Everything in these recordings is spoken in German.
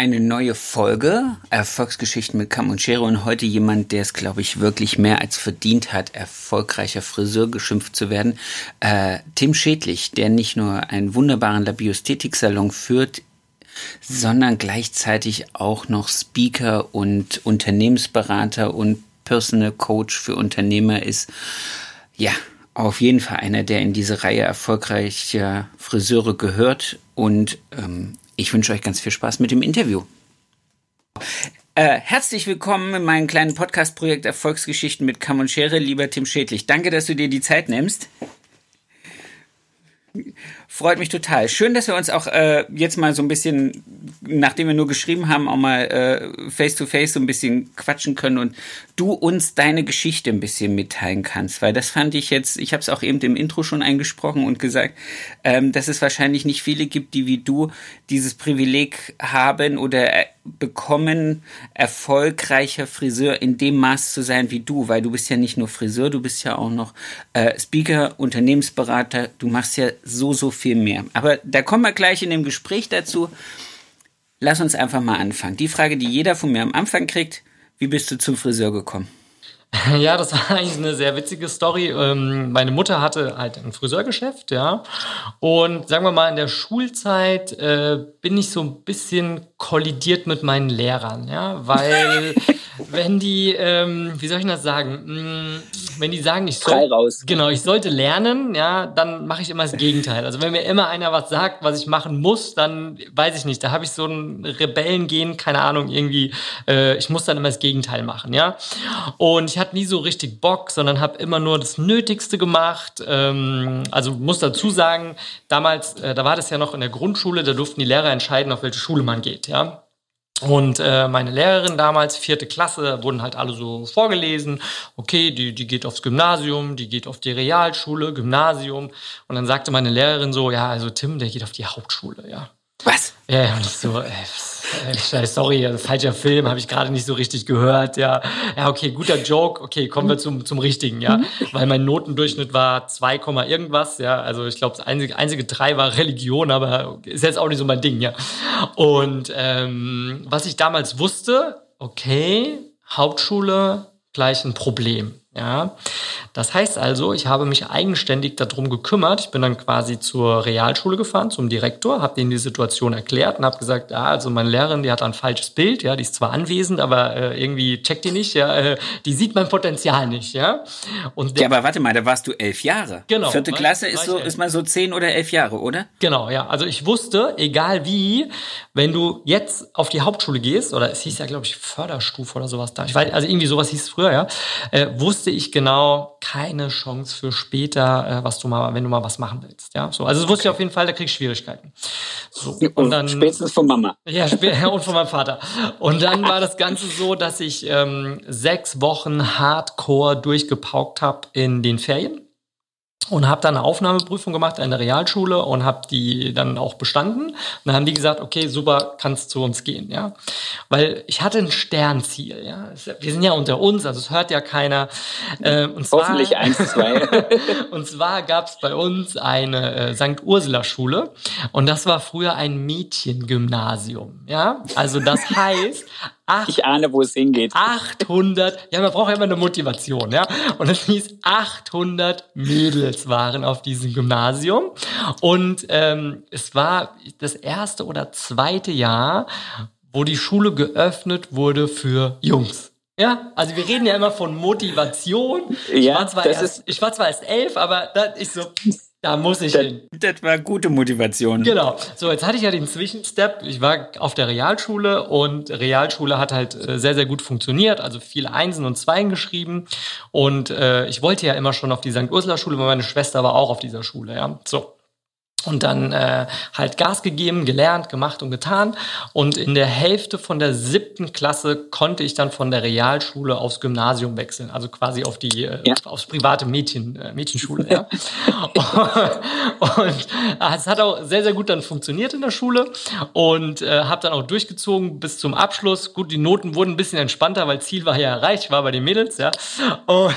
Eine neue Folge Erfolgsgeschichten mit Kamm und Schere und heute jemand, der es, glaube ich, wirklich mehr als verdient hat, erfolgreicher Friseur geschimpft zu werden. Äh, Tim Schädlich, der nicht nur einen wunderbaren Labiosthetik-Salon führt, sondern gleichzeitig auch noch Speaker und Unternehmensberater und Personal Coach für Unternehmer ist. Ja, auf jeden Fall einer, der in diese Reihe erfolgreicher Friseure gehört und ähm, ich wünsche euch ganz viel Spaß mit dem Interview. Äh, herzlich willkommen in meinem kleinen Podcast-Projekt Erfolgsgeschichten mit Kamm und Schere, lieber Tim Schädlich. Danke, dass du dir die Zeit nimmst. Freut mich total. Schön, dass wir uns auch äh, jetzt mal so ein bisschen, nachdem wir nur geschrieben haben, auch mal äh, face to face so ein bisschen quatschen können und du uns deine Geschichte ein bisschen mitteilen kannst, weil das fand ich jetzt, ich habe es auch eben im Intro schon eingesprochen und gesagt, ähm, dass es wahrscheinlich nicht viele gibt, die wie du dieses Privileg haben oder äh, bekommen, erfolgreicher Friseur in dem Maß zu sein wie du, weil du bist ja nicht nur Friseur, du bist ja auch noch äh, Speaker, Unternehmensberater, du machst ja so, so viel mehr. Aber da kommen wir gleich in dem Gespräch dazu. Lass uns einfach mal anfangen. Die Frage, die jeder von mir am Anfang kriegt, wie bist du zum Friseur gekommen? Ja, das war eigentlich eine sehr witzige Story. Ähm, meine Mutter hatte halt ein Friseurgeschäft, ja. Und sagen wir mal, in der Schulzeit äh, bin ich so ein bisschen kollidiert mit meinen Lehrern, ja, weil wenn die, ähm, wie soll ich das sagen, hm, wenn die sagen, ich soll, genau, ich sollte lernen, ja, dann mache ich immer das Gegenteil. Also wenn mir immer einer was sagt, was ich machen muss, dann weiß ich nicht, da habe ich so ein Rebellengehen, keine Ahnung, irgendwie, äh, ich muss dann immer das Gegenteil machen, ja. Und ich hatte nie so richtig Bock, sondern habe immer nur das Nötigste gemacht. Ähm, also muss dazu sagen, damals, äh, da war das ja noch in der Grundschule, da durften die Lehrer entscheiden, auf welche Schule man geht, ja. Und äh, meine Lehrerin damals, vierte Klasse, wurden halt alle so vorgelesen, okay, die, die geht aufs Gymnasium, die geht auf die Realschule, Gymnasium. Und dann sagte meine Lehrerin so, ja, also Tim, der geht auf die Hauptschule, ja. Was? Ja, und ich so, ey, äh, sorry, also falscher Film, habe ich gerade nicht so richtig gehört. Ja, ja, okay, guter Joke. Okay, kommen wir zum, zum richtigen, ja. Mhm. Weil mein Notendurchschnitt war 2, irgendwas, ja. Also ich glaube, das einzige, einzige drei war Religion, aber ist jetzt auch nicht so mein Ding, ja. Und ähm, was ich damals wusste, okay, Hauptschule gleich ein Problem. Ja, das heißt also, ich habe mich eigenständig darum gekümmert. Ich bin dann quasi zur Realschule gefahren, zum Direktor, habe denen die Situation erklärt und habe gesagt, ja, also meine Lehrerin, die hat ein falsches Bild, ja, die ist zwar anwesend, aber äh, irgendwie checkt die nicht, ja, äh, die sieht mein Potenzial nicht, ja. Und ja, aber warte mal, da warst du elf Jahre. Genau. Vierte Klasse ist so, ist man so zehn oder elf Jahre, oder? Genau, ja. Also ich wusste, egal wie, wenn du jetzt auf die Hauptschule gehst, oder es hieß ja, glaube ich, Förderstufe oder sowas da, ich weiß, also irgendwie sowas hieß es früher, ja, äh, wusste wusste ich genau, keine Chance für später, äh, was du mal, wenn du mal was machen willst. Ja, so. Also das wusste okay. ich auf jeden Fall, da kriegst du Schwierigkeiten. So. Und dann. Spätestens von Mama. Ja, und von meinem Vater. Und dann war das Ganze so, dass ich ähm, sechs Wochen Hardcore durchgepaukt habe in den Ferien und habe dann eine Aufnahmeprüfung gemacht an der Realschule und habe die dann auch bestanden. Und dann haben die gesagt, okay, super, kannst zu uns gehen, ja, weil ich hatte ein Sternziel, ja. Wir sind ja unter uns, also es hört ja keiner. Äh, und zwar, Hoffentlich eins, zwei. und zwar gab es bei uns eine äh, St. Ursula Schule und das war früher ein Mädchengymnasium, ja. Also das heißt, Ach, ich ahne, wo es hingeht. 800, ja, man braucht ja immer eine Motivation, ja. Und es hieß 800 Mädels waren auf diesem Gymnasium. Und ähm, es war das erste oder zweite Jahr, wo die Schule geöffnet wurde für Jungs. Ja, also wir reden ja immer von Motivation. Ich, ja, war, zwar erst, ich war zwar erst elf, aber da ist so, da muss ich das, hin. Das war gute Motivation. Genau. So, jetzt hatte ich ja den Zwischenstep. Ich war auf der Realschule und Realschule hat halt äh, sehr, sehr gut funktioniert. Also viele Einsen und Zweien geschrieben. Und äh, ich wollte ja immer schon auf die St. Ursula Schule, weil meine Schwester war auch auf dieser Schule. Ja, so. Und dann äh, halt Gas gegeben, gelernt, gemacht und getan. Und in der Hälfte von der siebten Klasse konnte ich dann von der Realschule aufs Gymnasium wechseln, also quasi auf die äh, ja. aufs private Mädchen äh, Mädchenschule. Ja. und, und äh, es hat auch sehr sehr gut dann funktioniert in der Schule und äh, habe dann auch durchgezogen bis zum Abschluss. Gut, die Noten wurden ein bisschen entspannter, weil Ziel war ja erreicht, war bei den Mädels, ja. Und,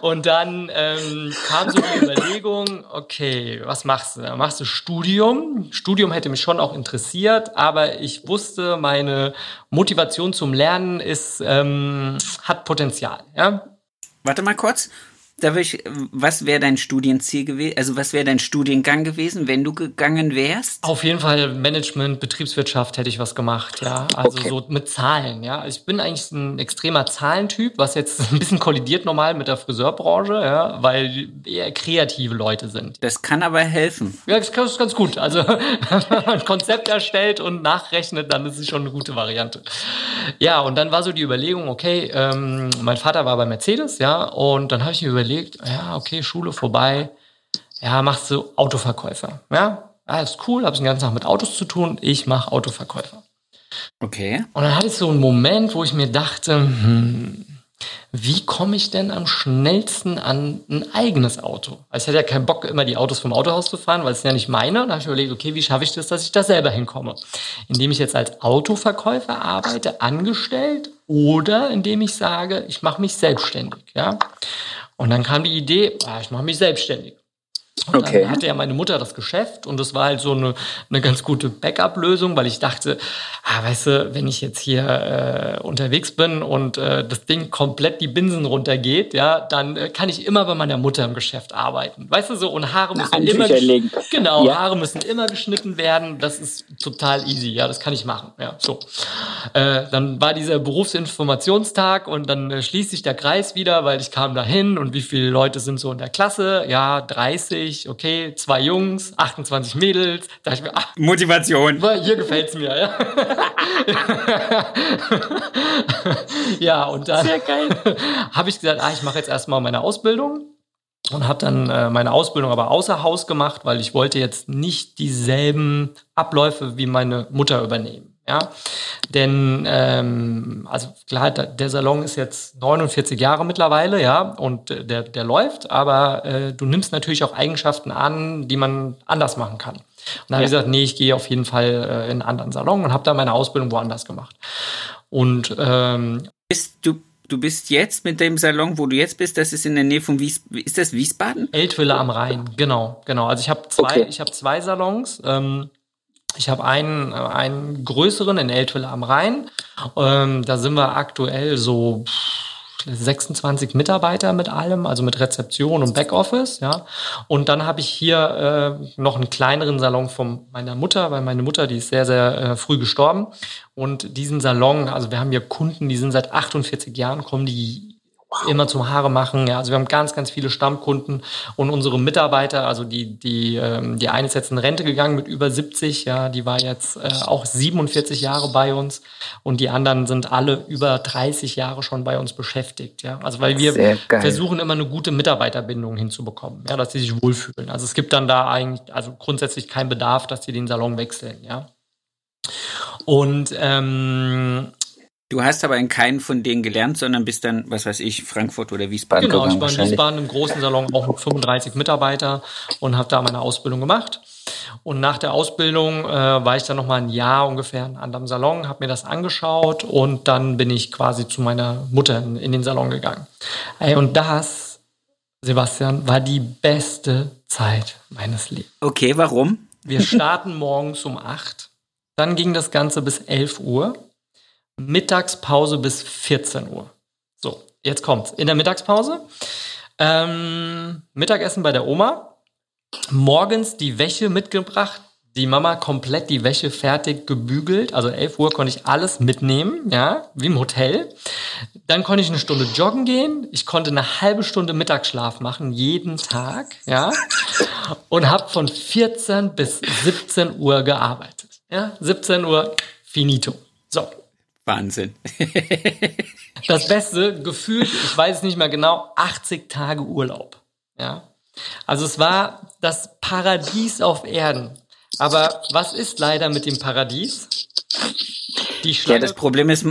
und dann ähm, kam so die Überlegung okay, was machst du? Machst du Studium? Studium hätte mich schon auch interessiert, aber ich wusste, meine Motivation zum Lernen ist, ähm, hat Potenzial. Ja? Warte mal kurz. Darf ich, was wäre dein Studienziel gewesen? Also was wäre dein Studiengang gewesen, wenn du gegangen wärst? Auf jeden Fall Management, Betriebswirtschaft hätte ich was gemacht, ja. Also okay. so mit Zahlen, ja. Ich bin eigentlich ein extremer Zahlentyp, was jetzt ein bisschen kollidiert normal mit der Friseurbranche, ja, weil eher kreative Leute sind. Das kann aber helfen. Ja, das ist ganz gut. Also wenn man ein Konzept erstellt und nachrechnet, dann ist es schon eine gute Variante. Ja, und dann war so die Überlegung, okay, ähm, mein Vater war bei Mercedes, ja, und dann habe ich mir überlegt, überlegt, ja, okay, Schule vorbei, ja, machst du Autoverkäufer. Ja, alles cool, hab's den ganzen Tag mit Autos zu tun, ich mache Autoverkäufer. Okay. Und dann hatte ich so einen Moment, wo ich mir dachte, hm, wie komme ich denn am schnellsten an ein eigenes Auto? Also ich hatte ja keinen Bock, immer die Autos vom Autohaus zu fahren, weil es ja nicht meine. Und da habe ich überlegt, okay, wie schaffe ich das, dass ich da selber hinkomme? Indem ich jetzt als Autoverkäufer arbeite, angestellt oder indem ich sage, ich mache mich selbstständig. Ja? Und dann kam die Idee, ah, ich mache mich selbstständig. Und okay. dann hatte ja meine Mutter das Geschäft und das war halt so eine, eine ganz gute Backup-Lösung, weil ich dachte, ah, weißt du, wenn ich jetzt hier äh, unterwegs bin und äh, das Ding komplett die Binsen runtergeht, ja, dann äh, kann ich immer bei meiner Mutter im Geschäft arbeiten. Weißt du so, und Haare müssen Na, immer genau, ja. Haare müssen immer geschnitten werden. Das ist total easy, ja, das kann ich machen. Ja, so. Äh, dann war dieser Berufsinformationstag und dann äh, schließt sich der Kreis wieder, weil ich kam dahin und wie viele Leute sind so in der Klasse? Ja, 30 ich, okay, zwei Jungs, 28 Mädels. Da ich mir, ach, Motivation. Hier gefällt's mir, ja. ja, und dann habe ich gesagt, ah, ich mache jetzt erstmal meine Ausbildung und habe dann äh, meine Ausbildung aber außer Haus gemacht, weil ich wollte jetzt nicht dieselben Abläufe wie meine Mutter übernehmen. Ja, denn ähm, also klar, der Salon ist jetzt 49 Jahre mittlerweile, ja, und der der läuft, aber äh, du nimmst natürlich auch Eigenschaften an, die man anders machen kann. Und dann ja. habe ich gesagt, nee, ich gehe auf jeden Fall äh, in einen anderen Salon und habe da meine Ausbildung woanders gemacht. Und ähm, bist du du bist jetzt mit dem Salon, wo du jetzt bist, das ist in der Nähe von Wies ist das Wiesbaden? Eltville am Rhein, genau, genau. Also ich habe zwei, okay. ich habe zwei Salons. Ähm, ich habe einen, einen größeren in Eltville am Rhein. Ähm, da sind wir aktuell so 26 Mitarbeiter mit allem, also mit Rezeption und Backoffice, ja. Und dann habe ich hier äh, noch einen kleineren Salon von meiner Mutter, weil meine Mutter, die ist sehr, sehr äh, früh gestorben. Und diesen Salon, also wir haben hier Kunden, die sind seit 48 Jahren, kommen die immer zum Haare machen. Ja, also wir haben ganz, ganz viele Stammkunden und unsere Mitarbeiter, also die, die, ähm, die eine ist jetzt in Rente gegangen mit über 70, ja, die war jetzt äh, auch 47 Jahre bei uns und die anderen sind alle über 30 Jahre schon bei uns beschäftigt, ja. Also weil wir versuchen immer eine gute Mitarbeiterbindung hinzubekommen, ja, dass sie sich wohlfühlen. Also es gibt dann da eigentlich, also grundsätzlich keinen Bedarf, dass sie den Salon wechseln, ja. Und ähm, Du hast aber in keinen von denen gelernt, sondern bist dann, was weiß ich, Frankfurt oder Wiesbaden Genau, ich war in Wiesbaden im großen Salon auch mit 35 Mitarbeiter und habe da meine Ausbildung gemacht. Und nach der Ausbildung äh, war ich dann noch mal ein Jahr ungefähr in einem anderen Salon, habe mir das angeschaut und dann bin ich quasi zu meiner Mutter in, in den Salon gegangen. Ey, und das, Sebastian, war die beste Zeit meines Lebens. Okay, warum? Wir starten morgens um acht. Dann ging das Ganze bis 11 Uhr. Mittagspause bis 14 Uhr. So, jetzt kommt's. In der Mittagspause ähm, Mittagessen bei der Oma. Morgens die Wäsche mitgebracht. Die Mama komplett die Wäsche fertig gebügelt. Also 11 Uhr konnte ich alles mitnehmen, ja, wie im Hotel. Dann konnte ich eine Stunde joggen gehen. Ich konnte eine halbe Stunde Mittagsschlaf machen, jeden Tag, ja. Und habe von 14 bis 17 Uhr gearbeitet. Ja, 17 Uhr, finito. So, Wahnsinn. das Beste, gefühlt, ich weiß es nicht mehr genau, 80 Tage Urlaub. Ja. Also es war das Paradies auf Erden. Aber was ist leider mit dem Paradies? Die Schlange ja, das Problem ist,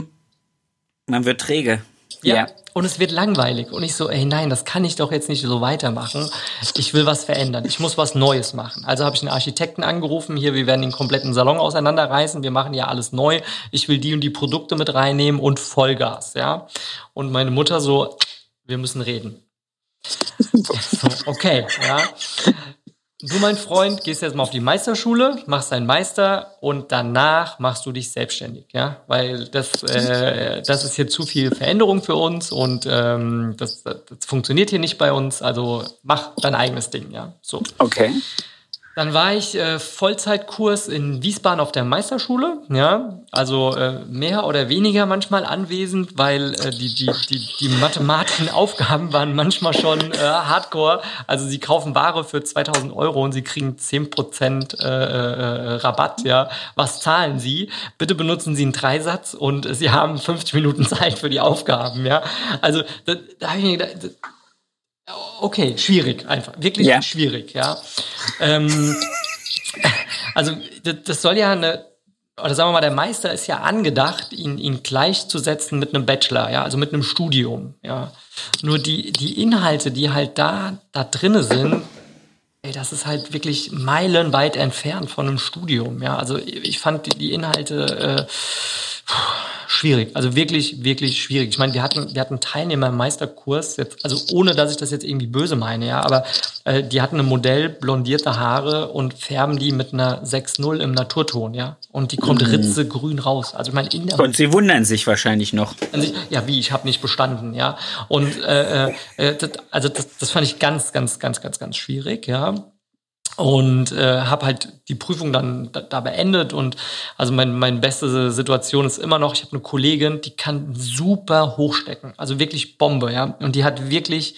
man wird träge. Ja, ja, und es wird langweilig. Und ich so, ey, nein, das kann ich doch jetzt nicht so weitermachen. Ich will was verändern. Ich muss was Neues machen. Also habe ich einen Architekten angerufen. Hier, wir werden den kompletten Salon auseinanderreißen. Wir machen ja alles neu. Ich will die und die Produkte mit reinnehmen und Vollgas, ja. Und meine Mutter so, wir müssen reden. okay, ja. Du, mein Freund, gehst jetzt mal auf die Meisterschule, machst deinen Meister und danach machst du dich selbstständig, ja, weil das, äh, das ist hier zu viel Veränderung für uns und ähm, das, das funktioniert hier nicht bei uns. Also mach dein eigenes Ding, ja. So. Okay. Dann war ich äh, Vollzeitkurs in Wiesbaden auf der Meisterschule, ja, also äh, mehr oder weniger manchmal anwesend, weil äh, die, die, die, die mathematischen Aufgaben waren manchmal schon äh, hardcore. Also sie kaufen Ware für 2000 Euro und sie kriegen 10% äh, äh, Rabatt, ja. Was zahlen sie? Bitte benutzen sie einen Dreisatz und sie haben 50 Minuten Zeit für die Aufgaben, ja. Also da, da habe ich mir gedacht, okay, schwierig einfach, wirklich ja. schwierig, ja. Ähm, also das soll ja eine, oder sagen wir mal, der Meister ist ja angedacht, ihn, ihn gleichzusetzen mit einem Bachelor, ja, also mit einem Studium, ja. Nur die, die Inhalte, die halt da, da drinne sind, ey, das ist halt wirklich meilenweit entfernt von einem Studium, ja. Also ich fand die, die Inhalte, äh, schwierig. Also wirklich, wirklich schwierig. Ich meine, wir hatten, wir hatten Teilnehmer im Meisterkurs, jetzt, also ohne dass ich das jetzt irgendwie böse meine, ja, aber äh, die hatten ein Modell, blondierte Haare und färben die mit einer 6-0 im Naturton, ja. Und die kommt mhm. ritzegrün raus. Also ich meine, in der Und sie wundern sich wahrscheinlich noch. Ja, wie, ich habe nicht bestanden, ja. Und äh, äh, äh, das, also das, das fand ich ganz, ganz, ganz, ganz, ganz schwierig, ja und äh, habe halt die Prüfung dann da, da beendet. Und also mein, meine beste Situation ist immer noch, ich habe eine Kollegin, die kann super hochstecken, also wirklich Bombe, ja, und die hat wirklich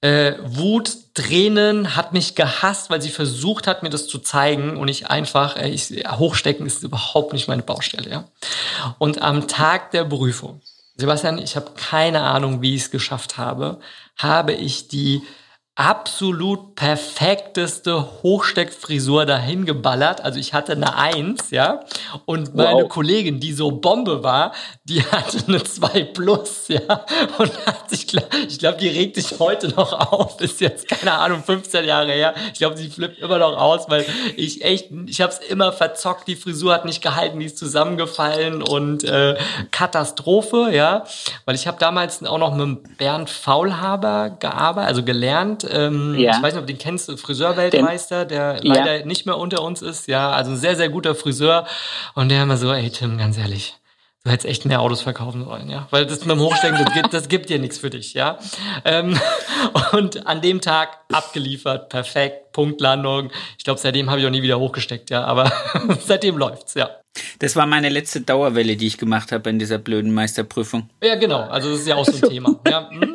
äh, Wut, Tränen, hat mich gehasst, weil sie versucht hat, mir das zu zeigen. Und ich einfach, äh, ich, hochstecken ist überhaupt nicht meine Baustelle, ja. Und am Tag der Prüfung, Sebastian, ich habe keine Ahnung, wie ich es geschafft habe, habe ich die absolut perfekteste Hochsteckfrisur dahin geballert. Also ich hatte eine Eins, ja. Und meine wow. Kollegin, die so Bombe war, die hatte eine 2 plus, ja. Und hat sich, ich glaube, die regt sich heute noch auf. Ist jetzt, keine Ahnung, 15 Jahre her. Ich glaube, sie flippt immer noch aus, weil ich echt, ich habe es immer verzockt. Die Frisur hat nicht gehalten, die ist zusammengefallen und äh, Katastrophe, ja. Weil ich habe damals auch noch mit Bernd Faulhaber gearbeitet, also gelernt ähm, ja. Ich weiß nicht, ob du den kennst, Friseurweltmeister, der ja. leider nicht mehr unter uns ist. Ja, also ein sehr, sehr guter Friseur. Und der immer so, ey Tim, ganz ehrlich, du hättest echt mehr Autos verkaufen sollen, ja. Weil das mit dem Hochstecken, das gibt, das gibt dir nichts für dich, ja. Ähm, und an dem Tag abgeliefert, perfekt, Punktlandung. Ich glaube, seitdem habe ich auch nie wieder hochgesteckt, ja. Aber seitdem läuft's, ja. Das war meine letzte Dauerwelle, die ich gemacht habe in dieser blöden Meisterprüfung. Ja, genau. Also das ist ja auch so ein Thema. Ja. Hm?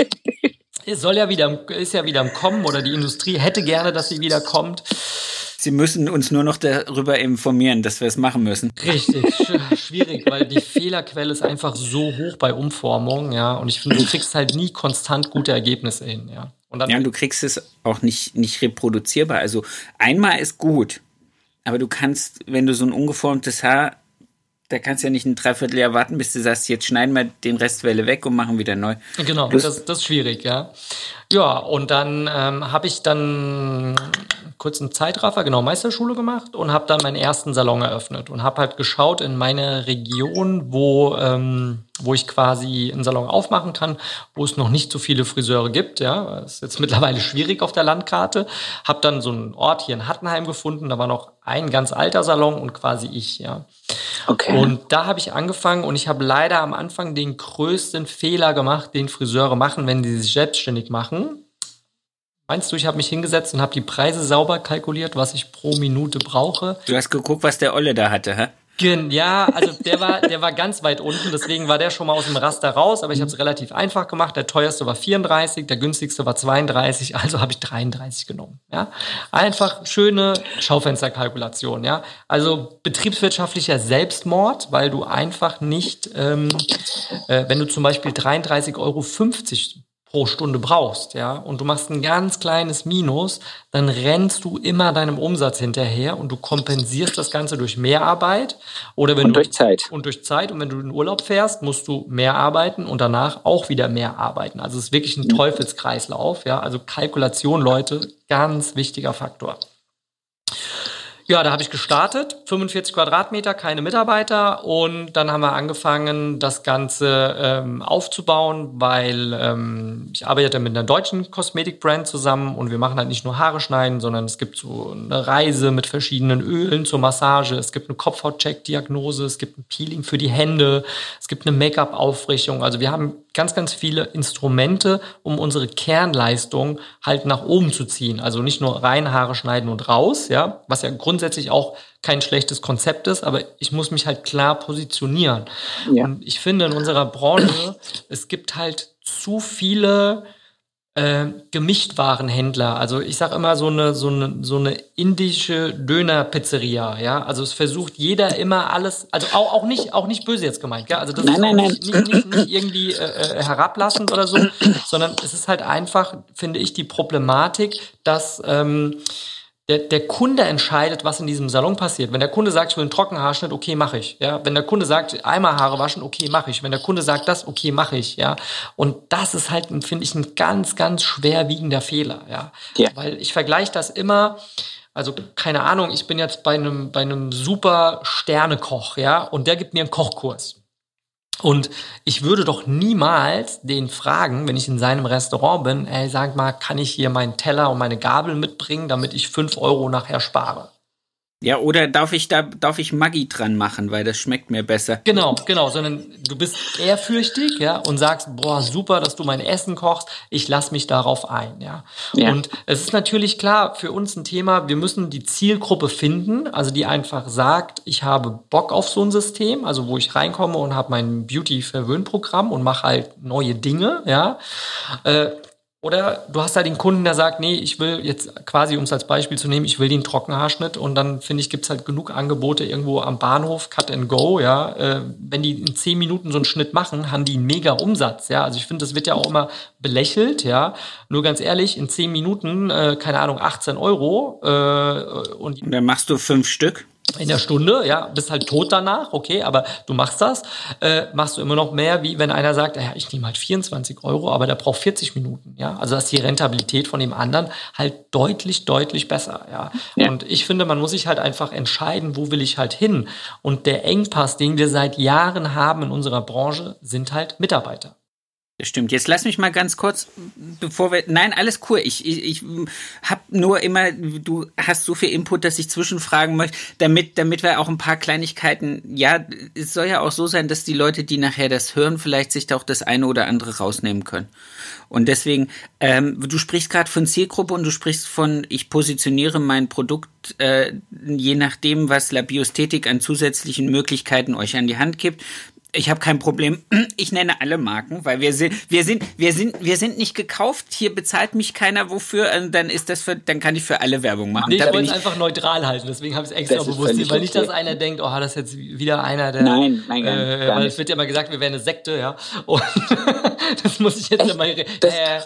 Soll ja wieder, ist ja wieder im Kommen oder die Industrie hätte gerne, dass sie wieder kommt. Sie müssen uns nur noch darüber informieren, dass wir es machen müssen. Richtig, schwierig, weil die Fehlerquelle ist einfach so hoch bei Umformung, ja. Und ich finde, du kriegst halt nie konstant gute Ergebnisse hin, ja. Und dann ja, und du kriegst es auch nicht, nicht reproduzierbar. Also einmal ist gut, aber du kannst, wenn du so ein ungeformtes Haar da kannst du ja nicht ein Dreivierteljahr warten, bis du sagst, jetzt schneiden wir den Restwelle weg und machen wieder neu. Genau, das, das ist schwierig, ja. Ja, und dann ähm, habe ich dann kurz einen Zeitraffer, genau, Meisterschule gemacht und habe dann meinen ersten Salon eröffnet und habe halt geschaut in meine Region, wo, ähm, wo ich quasi einen Salon aufmachen kann, wo es noch nicht so viele Friseure gibt. Ja, das ist jetzt mittlerweile schwierig auf der Landkarte. Habe dann so einen Ort hier in Hattenheim gefunden, da war noch ein ganz alter Salon und quasi ich, ja. Okay. Und da habe ich angefangen und ich habe leider am Anfang den größten Fehler gemacht, den Friseure machen, wenn sie sich selbstständig machen. Meinst du, ich habe mich hingesetzt und habe die Preise sauber kalkuliert, was ich pro Minute brauche? Du hast geguckt, was der Olle da hatte, hä? Ja, also der war, der war ganz weit unten, deswegen war der schon mal aus dem Raster raus, aber ich habe es relativ einfach gemacht. Der teuerste war 34, der günstigste war 32, also habe ich 33 genommen. Ja, einfach schöne Schaufensterkalkulation. Ja, also betriebswirtschaftlicher Selbstmord, weil du einfach nicht, ähm, äh, wenn du zum Beispiel 33,50 Euro pro Stunde brauchst, ja, und du machst ein ganz kleines Minus, dann rennst du immer deinem Umsatz hinterher und du kompensierst das Ganze durch Mehrarbeit oder wenn und du durch Zeit. und durch Zeit und wenn du in Urlaub fährst, musst du mehr arbeiten und danach auch wieder mehr arbeiten. Also es ist wirklich ein Teufelskreislauf, ja, also Kalkulation, Leute, ganz wichtiger Faktor. Ja, da habe ich gestartet, 45 Quadratmeter, keine Mitarbeiter und dann haben wir angefangen, das Ganze ähm, aufzubauen, weil ähm, ich arbeite mit einer deutschen Kosmetikbrand zusammen und wir machen halt nicht nur Haare schneiden, sondern es gibt so eine Reise mit verschiedenen Ölen zur Massage, es gibt eine Kopfhautcheck-Diagnose, es gibt ein Peeling für die Hände, es gibt eine Make-up-Aufrichtung. Also wir haben ganz, ganz viele Instrumente, um unsere Kernleistung halt nach oben zu ziehen. Also nicht nur rein Haare schneiden und raus, ja, was ja grundsätzlich auch kein schlechtes Konzept ist, aber ich muss mich halt klar positionieren. Ja. Und ich finde in unserer Branche, es gibt halt zu viele äh, Gemischtwarenhändler. Also ich sage immer so eine, so eine, so eine indische Döner-Pizzeria, ja. Also es versucht jeder immer alles, also auch, auch nicht, auch nicht böse jetzt gemeint, ja. Also das nein, ist nein, nicht, nein. Nicht, nicht, nicht irgendwie äh, äh, herablassend oder so, sondern es ist halt einfach, finde ich, die Problematik, dass ähm, der, der Kunde entscheidet, was in diesem Salon passiert. Wenn der Kunde sagt, ich will einen Trockenhaarschnitt, okay, mache ich. Ja, wenn der Kunde sagt, einmal Haare waschen, okay, mache ich. Wenn der Kunde sagt, das, okay, mache ich. Ja, und das ist halt, finde ich, ein ganz, ganz schwerwiegender Fehler. Ja, ja. weil ich vergleiche das immer. Also keine Ahnung, ich bin jetzt bei einem bei einem super Sternekoch, ja, und der gibt mir einen Kochkurs. Und ich würde doch niemals den fragen, wenn ich in seinem Restaurant bin, ey, sag mal, kann ich hier meinen Teller und meine Gabel mitbringen, damit ich fünf Euro nachher spare? Ja, oder darf ich da, darf ich Maggi dran machen, weil das schmeckt mir besser. Genau, genau, sondern du bist ehrfürchtig, ja, und sagst, boah, super, dass du mein Essen kochst, ich lass mich darauf ein, ja. ja. Und es ist natürlich klar für uns ein Thema, wir müssen die Zielgruppe finden, also die einfach sagt, ich habe Bock auf so ein System, also wo ich reinkomme und habe mein Beauty-Verwöhnprogramm und mache halt neue Dinge, ja. Äh, oder du hast halt den Kunden, der sagt, nee, ich will jetzt quasi, um es als Beispiel zu nehmen, ich will den Trockenhaarschnitt und dann finde ich, gibt's halt genug Angebote irgendwo am Bahnhof, Cut and Go, ja. Äh, wenn die in zehn Minuten so einen Schnitt machen, haben die einen mega Umsatz, ja. Also ich finde, das wird ja auch immer belächelt, ja. Nur ganz ehrlich, in zehn Minuten, äh, keine Ahnung, 18 Euro äh, und, und dann machst du fünf Stück in der Stunde, ja, bist halt tot danach, okay, aber du machst das, äh, machst du immer noch mehr, wie wenn einer sagt, ja, ich nehme halt 24 Euro, aber der braucht 40 Minuten, ja. Also ist die Rentabilität von dem anderen halt deutlich, deutlich besser, ja? ja. Und ich finde, man muss sich halt einfach entscheiden, wo will ich halt hin. Und der Engpass, den wir seit Jahren haben in unserer Branche, sind halt Mitarbeiter. Stimmt. Jetzt lass mich mal ganz kurz, bevor wir. Nein, alles cool. Ich, ich, ich habe nur immer, du hast so viel Input, dass ich zwischenfragen möchte, damit, damit wir auch ein paar Kleinigkeiten. Ja, es soll ja auch so sein, dass die Leute, die nachher das hören, vielleicht sich da auch das eine oder andere rausnehmen können. Und deswegen, ähm, du sprichst gerade von Zielgruppe und du sprichst von, ich positioniere mein Produkt äh, je nachdem, was Labiosthetik an zusätzlichen Möglichkeiten euch an die Hand gibt. Ich habe kein Problem. Ich nenne alle Marken, weil wir sind, wir sind, wir sind, wir sind nicht gekauft. Hier bezahlt mich keiner wofür. Und dann ist das für, dann kann ich für alle Werbung machen. Nee, da ich wollte es einfach neutral halten. Deswegen habe ich es extra bewusst, weil nicht, dass einer denkt, oh, das ist jetzt wieder einer der. Nein, nein, gar, äh, Weil es wird ja immer gesagt, wir wären eine Sekte, ja. Und das muss ich jetzt Echt? immer. Ja,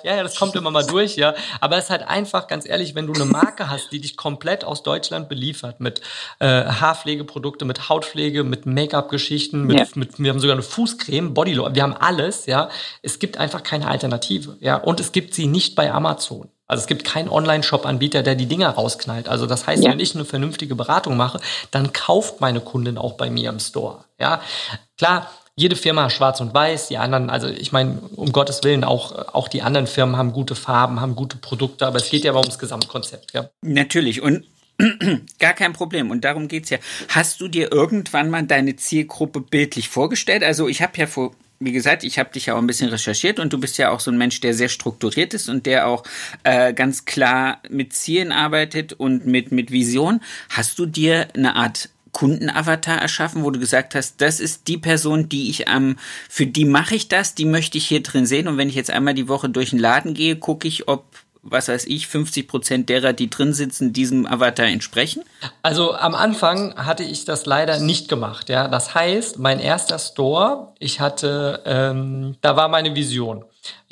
ja, ja, das kommt immer mal durch, ja. Aber es ist halt einfach, ganz ehrlich, wenn du eine Marke hast, die dich komplett aus Deutschland beliefert mit äh, Haarpflegeprodukte, mit Hautpflege, mit Make-up-Geschichten, mit, ja. mit, wir haben sogar eine Fußcreme, Bodylotion, wir haben alles, ja. Es gibt einfach keine Alternative, ja. Und es gibt sie nicht bei Amazon. Also es gibt keinen Online-Shop-Anbieter, der die Dinger rausknallt. Also das heißt, ja. wenn ich eine vernünftige Beratung mache, dann kauft meine Kundin auch bei mir im Store. Ja, klar, jede Firma schwarz und weiß, die anderen, also ich meine, um Gottes Willen, auch, auch die anderen Firmen haben gute Farben, haben gute Produkte, aber es geht ja aber ums Gesamtkonzept. Ja. Natürlich. Und Gar kein Problem. Und darum geht's ja. Hast du dir irgendwann mal deine Zielgruppe bildlich vorgestellt? Also ich habe ja vor, wie gesagt, ich habe dich ja auch ein bisschen recherchiert und du bist ja auch so ein Mensch, der sehr strukturiert ist und der auch äh, ganz klar mit Zielen arbeitet und mit, mit Vision. Hast du dir eine Art Kundenavatar erschaffen, wo du gesagt hast, das ist die Person, die ich am, ähm, für die mache ich das, die möchte ich hier drin sehen. Und wenn ich jetzt einmal die Woche durch den Laden gehe, gucke ich, ob was weiß ich, 50 Prozent derer, die drin sitzen, diesem Avatar entsprechen? Also am Anfang hatte ich das leider nicht gemacht. Ja, das heißt, mein erster Store, ich hatte, ähm, da war meine Vision.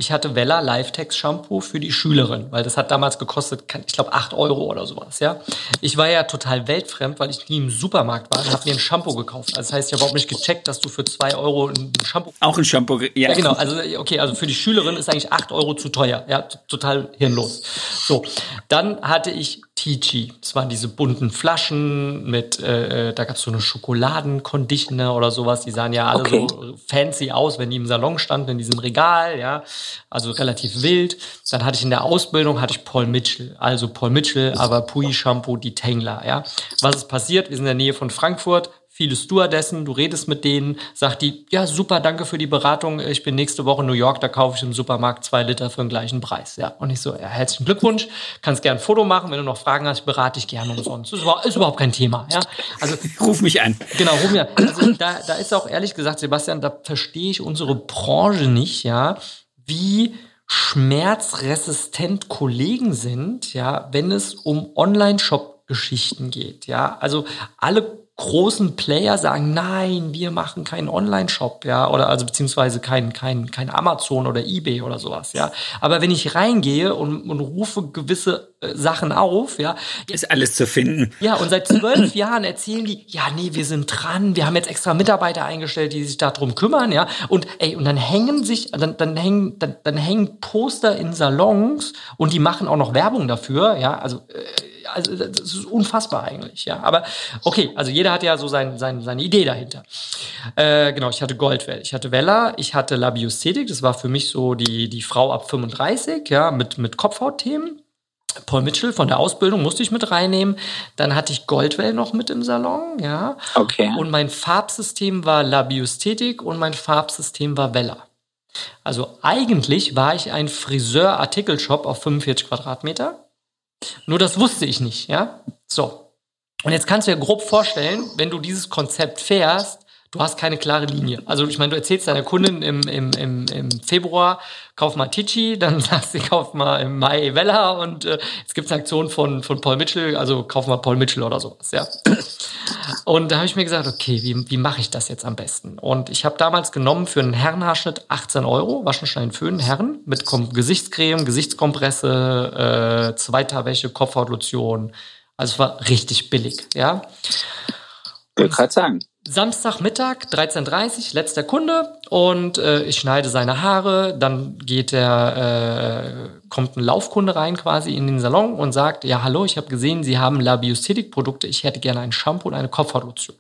Ich hatte Vella Lifetex Shampoo für die Schülerin, weil das hat damals gekostet, ich glaube, 8 Euro oder sowas, ja. Ich war ja total weltfremd, weil ich nie im Supermarkt war und habe mir ein Shampoo gekauft. Also das heißt, ich habe überhaupt nicht gecheckt, dass du für 2 Euro ein Shampoo... Auch ein Shampoo, ja. Ja, genau. Also, okay, also für die Schülerin ist eigentlich 8 Euro zu teuer. Ja, total hirnlos. So, dann hatte ich Tici. Das waren diese bunten Flaschen mit, äh, äh da gab es so eine Schokoladenconditioner oder sowas. Die sahen ja alle okay. so fancy aus, wenn die im Salon standen, in diesem Regal, ja. Also relativ wild. Dann hatte ich in der Ausbildung hatte ich Paul Mitchell. Also Paul Mitchell, aber Pui Shampoo, die Tangler, ja. Was ist passiert? Wir sind in der Nähe von Frankfurt viele Stewardessen, du redest mit denen, sagt die, ja super, danke für die Beratung, ich bin nächste Woche in New York, da kaufe ich im Supermarkt zwei Liter für den gleichen Preis. Ja, und ich so, ja, herzlichen Glückwunsch, kannst gern ein Foto machen, wenn du noch Fragen hast, berate ich gerne umsonst. Ist, ist überhaupt kein Thema. Ja, also ruf mich an. Genau, ruf mich an. Also da, da ist auch ehrlich gesagt, Sebastian, da verstehe ich unsere Branche nicht, ja, wie schmerzresistent Kollegen sind, ja, wenn es um Online-Shop-Geschichten geht, ja. Also alle großen Player sagen, nein, wir machen keinen Online-Shop, ja, oder also beziehungsweise kein, kein, kein Amazon oder eBay oder sowas, ja. Aber wenn ich reingehe und, und rufe gewisse äh, Sachen auf, ja. Ist alles zu finden. Ja, und seit zwölf Jahren erzählen die, ja, nee, wir sind dran, wir haben jetzt extra Mitarbeiter eingestellt, die sich darum kümmern, ja. Und ey, und dann hängen sich, dann, dann hängen, dann, dann hängen Poster in Salons und die machen auch noch Werbung dafür, ja. Also, äh, also das ist unfassbar eigentlich, ja. Aber okay, also jeder hat ja so sein, sein, seine Idee dahinter. Äh, genau, ich hatte Goldwell, ich hatte Vella, ich hatte Labiosthetik, das war für mich so die, die Frau ab 35, ja, mit, mit Kopfhautthemen. Paul Mitchell von der Ausbildung musste ich mit reinnehmen. Dann hatte ich Goldwell noch mit im Salon, ja. Okay. Und mein Farbsystem war Labiosthetik und mein Farbsystem war Vella. Also eigentlich war ich ein Friseur-Artikelshop auf 45 Quadratmeter. Nur das wusste ich nicht, ja. So. Und jetzt kannst du dir grob vorstellen, wenn du dieses Konzept fährst, du hast keine klare Linie. Also ich meine, du erzählst deiner Kundin im, im, im, im Februar, kauf mal Ticci, dann sagst du, kauf mal im Mai Vella und äh, jetzt gibt es eine Aktion von, von Paul Mitchell, also kauf mal Paul Mitchell oder sowas, ja. Und da habe ich mir gesagt, okay, wie, wie mache ich das jetzt am besten? Und ich habe damals genommen für einen Herrenhaarschnitt 18 Euro, Waschenstein Föhn, Herren, mit Gesichtscreme, Gesichtskompresse, äh, Zweiterwäsche, Kopfhautlotion. Also es war richtig billig, ja. Ich würde gerade sagen. Samstagmittag, 13.30 letzter Kunde und äh, ich schneide seine Haare. Dann geht der, äh, kommt ein Laufkunde rein quasi in den Salon und sagt, ja hallo, ich habe gesehen, Sie haben Labiosthetik-Produkte, ich hätte gerne ein Shampoo und eine Kopfhautlotion.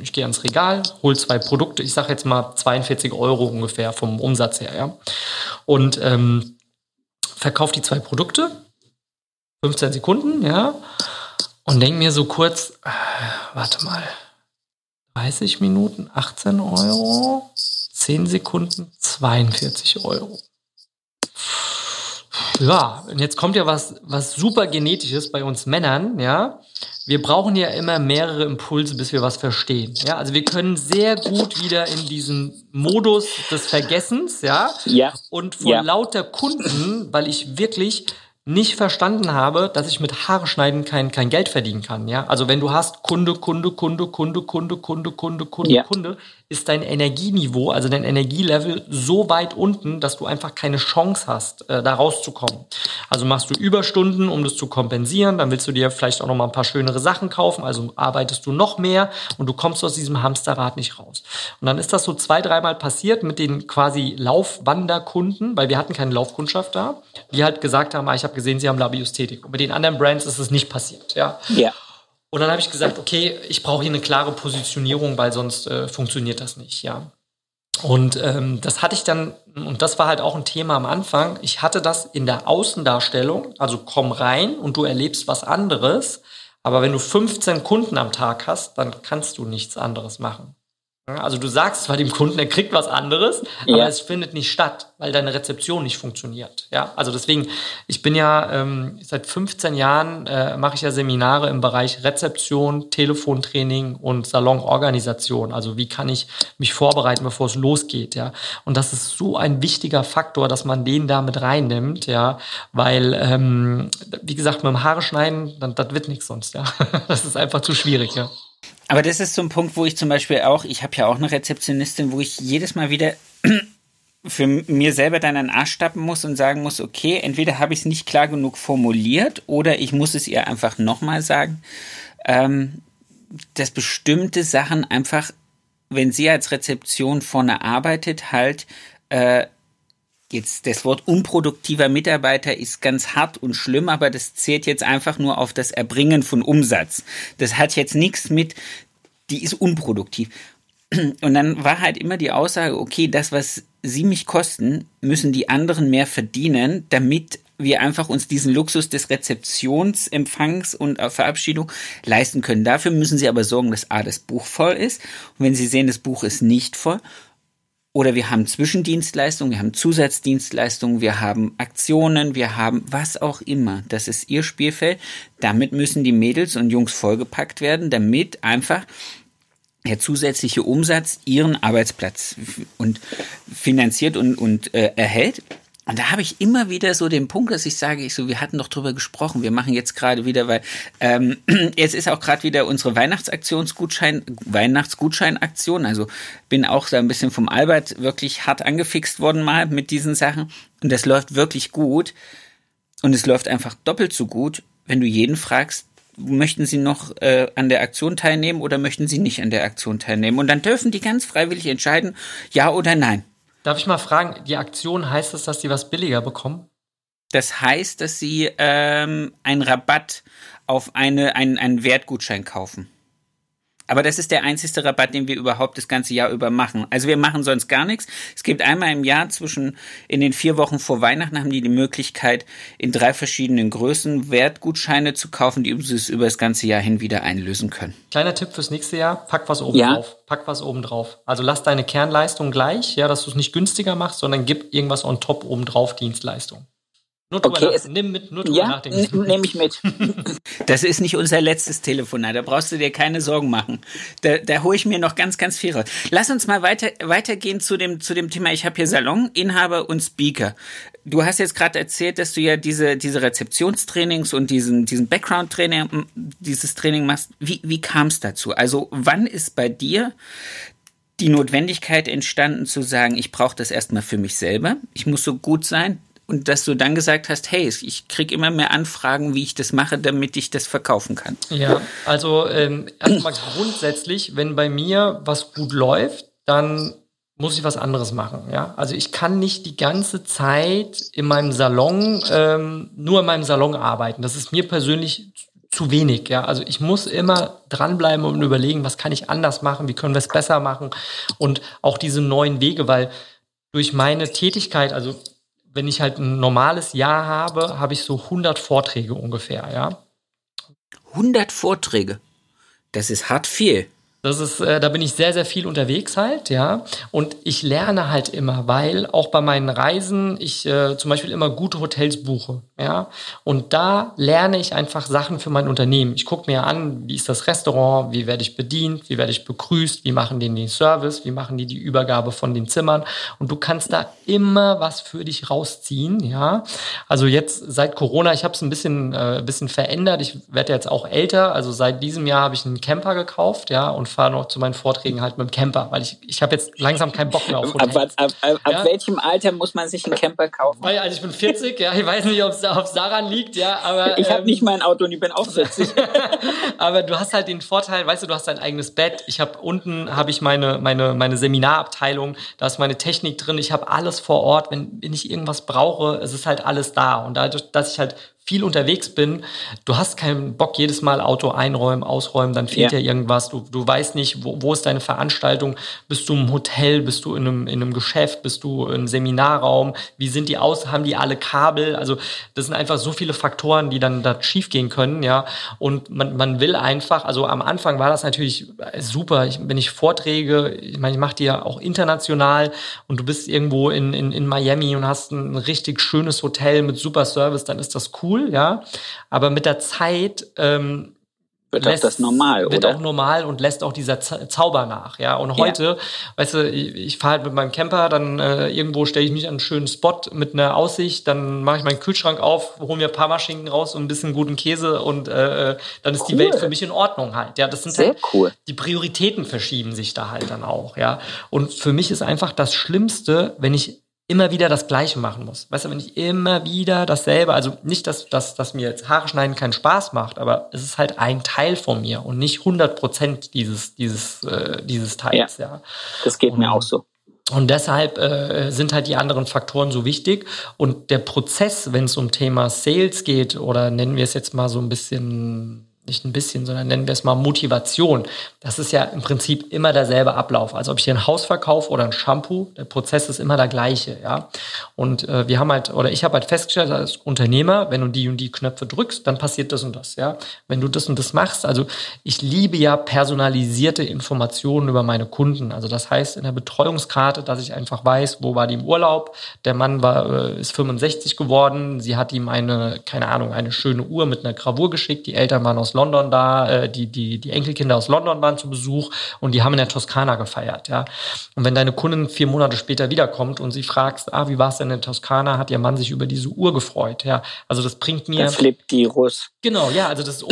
Ich gehe ans Regal, hole zwei Produkte, ich sage jetzt mal 42 Euro ungefähr vom Umsatz her, ja. Und ähm, verkaufe die zwei Produkte, 15 Sekunden, ja, und denke mir so kurz, äh, warte mal, 30 Minuten 18 Euro, 10 Sekunden 42 Euro. Ja, und jetzt kommt ja was, was super genetisches bei uns Männern, ja. Wir brauchen ja immer mehrere Impulse, bis wir was verstehen. Ja, also wir können sehr gut wieder in diesen Modus des Vergessens, ja. Ja. Und vor ja. lauter Kunden, weil ich wirklich nicht verstanden habe, dass ich mit Haare schneiden kein, kein Geld verdienen kann. Ja, also wenn du hast Kunde, Kunde, Kunde, Kunde, Kunde, Kunde, Kunde, Kunde, ja. Kunde, ist dein Energieniveau, also dein Energielevel so weit unten, dass du einfach keine Chance hast, äh, da rauszukommen. Also machst du Überstunden, um das zu kompensieren, dann willst du dir vielleicht auch noch mal ein paar schönere Sachen kaufen, also arbeitest du noch mehr und du kommst aus diesem Hamsterrad nicht raus. Und dann ist das so zwei, dreimal passiert mit den quasi Laufwanderkunden, weil wir hatten keine Laufkundschaft da, die halt gesagt haben, ah, ich habe gesehen, sie haben Labiosthetik. Und mit den anderen Brands ist es nicht passiert. Ja. ja. Und dann habe ich gesagt, okay, ich brauche hier eine klare Positionierung, weil sonst äh, funktioniert das nicht, ja. Und ähm, das hatte ich dann, und das war halt auch ein Thema am Anfang, ich hatte das in der Außendarstellung, also komm rein und du erlebst was anderes, aber wenn du 15 Kunden am Tag hast, dann kannst du nichts anderes machen. Also du sagst zwar dem Kunden, er kriegt was anderes, aber ja. es findet nicht statt, weil deine Rezeption nicht funktioniert. Ja, also deswegen, ich bin ja ähm, seit 15 Jahren äh, mache ich ja Seminare im Bereich Rezeption, Telefontraining und Salonorganisation. Also wie kann ich mich vorbereiten, bevor es losgeht. Ja, und das ist so ein wichtiger Faktor, dass man den da mit reinnimmt. Ja, weil ähm, wie gesagt, mit dem Haare schneiden, dann, das wird nichts sonst. Ja, das ist einfach zu schwierig. Ja. Aber das ist so ein Punkt, wo ich zum Beispiel auch, ich habe ja auch eine Rezeptionistin, wo ich jedes Mal wieder für mir selber dann einen Arsch stappen muss und sagen muss, okay, entweder habe ich es nicht klar genug formuliert oder ich muss es ihr einfach nochmal sagen, ähm, dass bestimmte Sachen einfach, wenn sie als Rezeption vorne arbeitet, halt äh, Jetzt das Wort unproduktiver Mitarbeiter ist ganz hart und schlimm, aber das zählt jetzt einfach nur auf das Erbringen von Umsatz. Das hat jetzt nichts mit, die ist unproduktiv. Und dann war halt immer die Aussage, okay, das, was sie mich kosten, müssen die anderen mehr verdienen, damit wir einfach uns diesen Luxus des Rezeptionsempfangs und Verabschiedung leisten können. Dafür müssen sie aber sorgen, dass A, das Buch voll ist. Und wenn sie sehen, das Buch ist nicht voll, oder wir haben Zwischendienstleistungen, wir haben Zusatzdienstleistungen, wir haben Aktionen, wir haben was auch immer. Das ist ihr Spielfeld. Damit müssen die Mädels und Jungs vollgepackt werden, damit einfach der zusätzliche Umsatz ihren Arbeitsplatz und finanziert und, und äh, erhält. Und da habe ich immer wieder so den Punkt, dass ich sage, ich so, wir hatten doch drüber gesprochen, wir machen jetzt gerade wieder, weil ähm, jetzt ist auch gerade wieder unsere Weihnachtsaktionsgutschein, Weihnachtsgutscheinaktion. Also bin auch da ein bisschen vom Albert wirklich hart angefixt worden mal mit diesen Sachen. Und das läuft wirklich gut. Und es läuft einfach doppelt so gut, wenn du jeden fragst, möchten Sie noch äh, an der Aktion teilnehmen oder möchten Sie nicht an der Aktion teilnehmen? Und dann dürfen die ganz freiwillig entscheiden, ja oder nein. Darf ich mal fragen, die Aktion heißt das, dass die was billiger bekommen? Das heißt, dass sie ähm, einen Rabatt auf eine, einen, einen Wertgutschein kaufen. Aber das ist der einzigste Rabatt, den wir überhaupt das ganze Jahr über machen. Also wir machen sonst gar nichts. Es gibt einmal im Jahr zwischen, in den vier Wochen vor Weihnachten haben die die Möglichkeit, in drei verschiedenen Größen Wertgutscheine zu kaufen, die sie es über das ganze Jahr hin wieder einlösen können. Kleiner Tipp fürs nächste Jahr, pack was oben ja. drauf. Pack was oben drauf. Also lass deine Kernleistung gleich, ja, dass du es nicht günstiger machst, sondern gib irgendwas on top oben drauf, Dienstleistung. Nur drüber okay, nach, nimm mit, nur drüber ja, nachdenken. Nehme ich mit. das ist nicht unser letztes Telefonat, da brauchst du dir keine Sorgen machen. Da, da hole ich mir noch ganz, ganz viel raus. Lass uns mal weiter, weitergehen zu dem, zu dem Thema. Ich habe hier Salon, Inhaber und Speaker. Du hast jetzt gerade erzählt, dass du ja diese, diese Rezeptionstrainings und diesen, diesen Background-Training, dieses Training machst. Wie, wie kam es dazu? Also wann ist bei dir die Notwendigkeit entstanden zu sagen, ich brauche das erstmal für mich selber, ich muss so gut sein, und dass du dann gesagt hast, hey, ich kriege immer mehr Anfragen, wie ich das mache, damit ich das verkaufen kann. Ja, also ähm, erstmal grundsätzlich, wenn bei mir was gut läuft, dann muss ich was anderes machen. Ja, also ich kann nicht die ganze Zeit in meinem Salon ähm, nur in meinem Salon arbeiten. Das ist mir persönlich zu wenig. Ja, also ich muss immer dranbleiben und überlegen, was kann ich anders machen, wie können wir es besser machen und auch diese neuen Wege, weil durch meine Tätigkeit, also wenn ich halt ein normales Jahr habe, habe ich so 100 Vorträge ungefähr, ja. 100 Vorträge? Das ist hart viel. Das ist, äh, da bin ich sehr, sehr viel unterwegs halt, ja. Und ich lerne halt immer, weil auch bei meinen Reisen ich äh, zum Beispiel immer gute Hotels buche, ja. Und da lerne ich einfach Sachen für mein Unternehmen. Ich gucke mir an, wie ist das Restaurant, wie werde ich bedient, wie werde ich begrüßt, wie machen die den Service, wie machen die die Übergabe von den Zimmern. Und du kannst da immer was für dich rausziehen, ja. Also jetzt seit Corona, ich habe es ein bisschen, äh, bisschen verändert. Ich werde jetzt auch älter. Also seit diesem Jahr habe ich einen Camper gekauft, ja, und fahre noch zu meinen Vorträgen halt mit dem Camper, weil ich, ich habe jetzt langsam keinen Bock mehr auf Hotels. Ab, ab, ab, ja? ab, welchem Alter muss man sich einen Camper kaufen? Weil, also ich bin 40, ja, ich weiß nicht, ob es daran liegt, ja, aber... Ich ähm, habe nicht mein Auto und ich bin auch 40. aber du hast halt den Vorteil, weißt du, du hast dein eigenes Bett, ich habe unten, habe ich meine, meine, meine Seminarabteilung, da ist meine Technik drin, ich habe alles vor Ort, wenn, wenn ich irgendwas brauche, es ist halt alles da. Und dadurch, dass ich halt viel unterwegs bin, du hast keinen Bock, jedes Mal Auto einräumen, ausräumen, dann fehlt ja, ja irgendwas. Du, du weißt nicht, wo, wo ist deine Veranstaltung? Bist du im Hotel? Bist du in einem, in einem Geschäft? Bist du im Seminarraum? Wie sind die aus? Haben die alle Kabel? Also das sind einfach so viele Faktoren, die dann da schiefgehen können, ja. Und man, man will einfach, also am Anfang war das natürlich super. Ich, wenn ich Vorträge, ich meine, ich mache die ja auch international und du bist irgendwo in, in, in Miami und hast ein richtig schönes Hotel mit super Service, dann ist das cool cool, ja. Aber mit der Zeit ähm, wird lässt, auch das normal, wird auch normal und lässt auch dieser Zauber nach, ja. Und heute, ja. weißt du, ich, ich fahre halt mit meinem Camper, dann äh, irgendwo stelle ich mich an einen schönen Spot mit einer Aussicht, dann mache ich meinen Kühlschrank auf, hole mir ein paar Maschinen raus und ein bisschen guten Käse und äh, äh, dann ist cool. die Welt für mich in Ordnung halt. Ja, das sind Sehr halt, cool. die Prioritäten verschieben sich da halt dann auch, ja. Und für mich ist einfach das Schlimmste, wenn ich immer wieder das Gleiche machen muss. Weißt du, wenn ich immer wieder dasselbe, also nicht, dass, dass, dass mir jetzt Haare schneiden keinen Spaß macht, aber es ist halt ein Teil von mir und nicht 100 Prozent dieses, dieses, äh, dieses Teils. Ja, ja. das geht und, mir auch so. Und deshalb äh, sind halt die anderen Faktoren so wichtig. Und der Prozess, wenn es um Thema Sales geht, oder nennen wir es jetzt mal so ein bisschen nicht ein bisschen, sondern nennen wir es mal Motivation. Das ist ja im Prinzip immer derselbe Ablauf. Also ob ich hier ein Haus verkaufe oder ein Shampoo, der Prozess ist immer der gleiche, ja. Und äh, wir haben halt, oder ich habe halt festgestellt als Unternehmer, wenn du die und die Knöpfe drückst, dann passiert das und das, ja. Wenn du das und das machst, also ich liebe ja personalisierte Informationen über meine Kunden. Also das heißt in der Betreuungskarte, dass ich einfach weiß, wo war die im Urlaub, der Mann war, äh, ist 65 geworden, sie hat ihm eine, keine Ahnung, eine schöne Uhr mit einer Gravur geschickt, die Eltern waren aus London da, äh, die, die, die Enkelkinder aus London waren zu Besuch und die haben in der Toskana gefeiert, ja. Und wenn deine Kundin vier Monate später wiederkommt und sie fragst, ah, wie war es denn in der Toskana, hat ihr Mann sich über diese Uhr gefreut, ja. Also das bringt mir. Das flippt die Russ. Genau, ja, also das,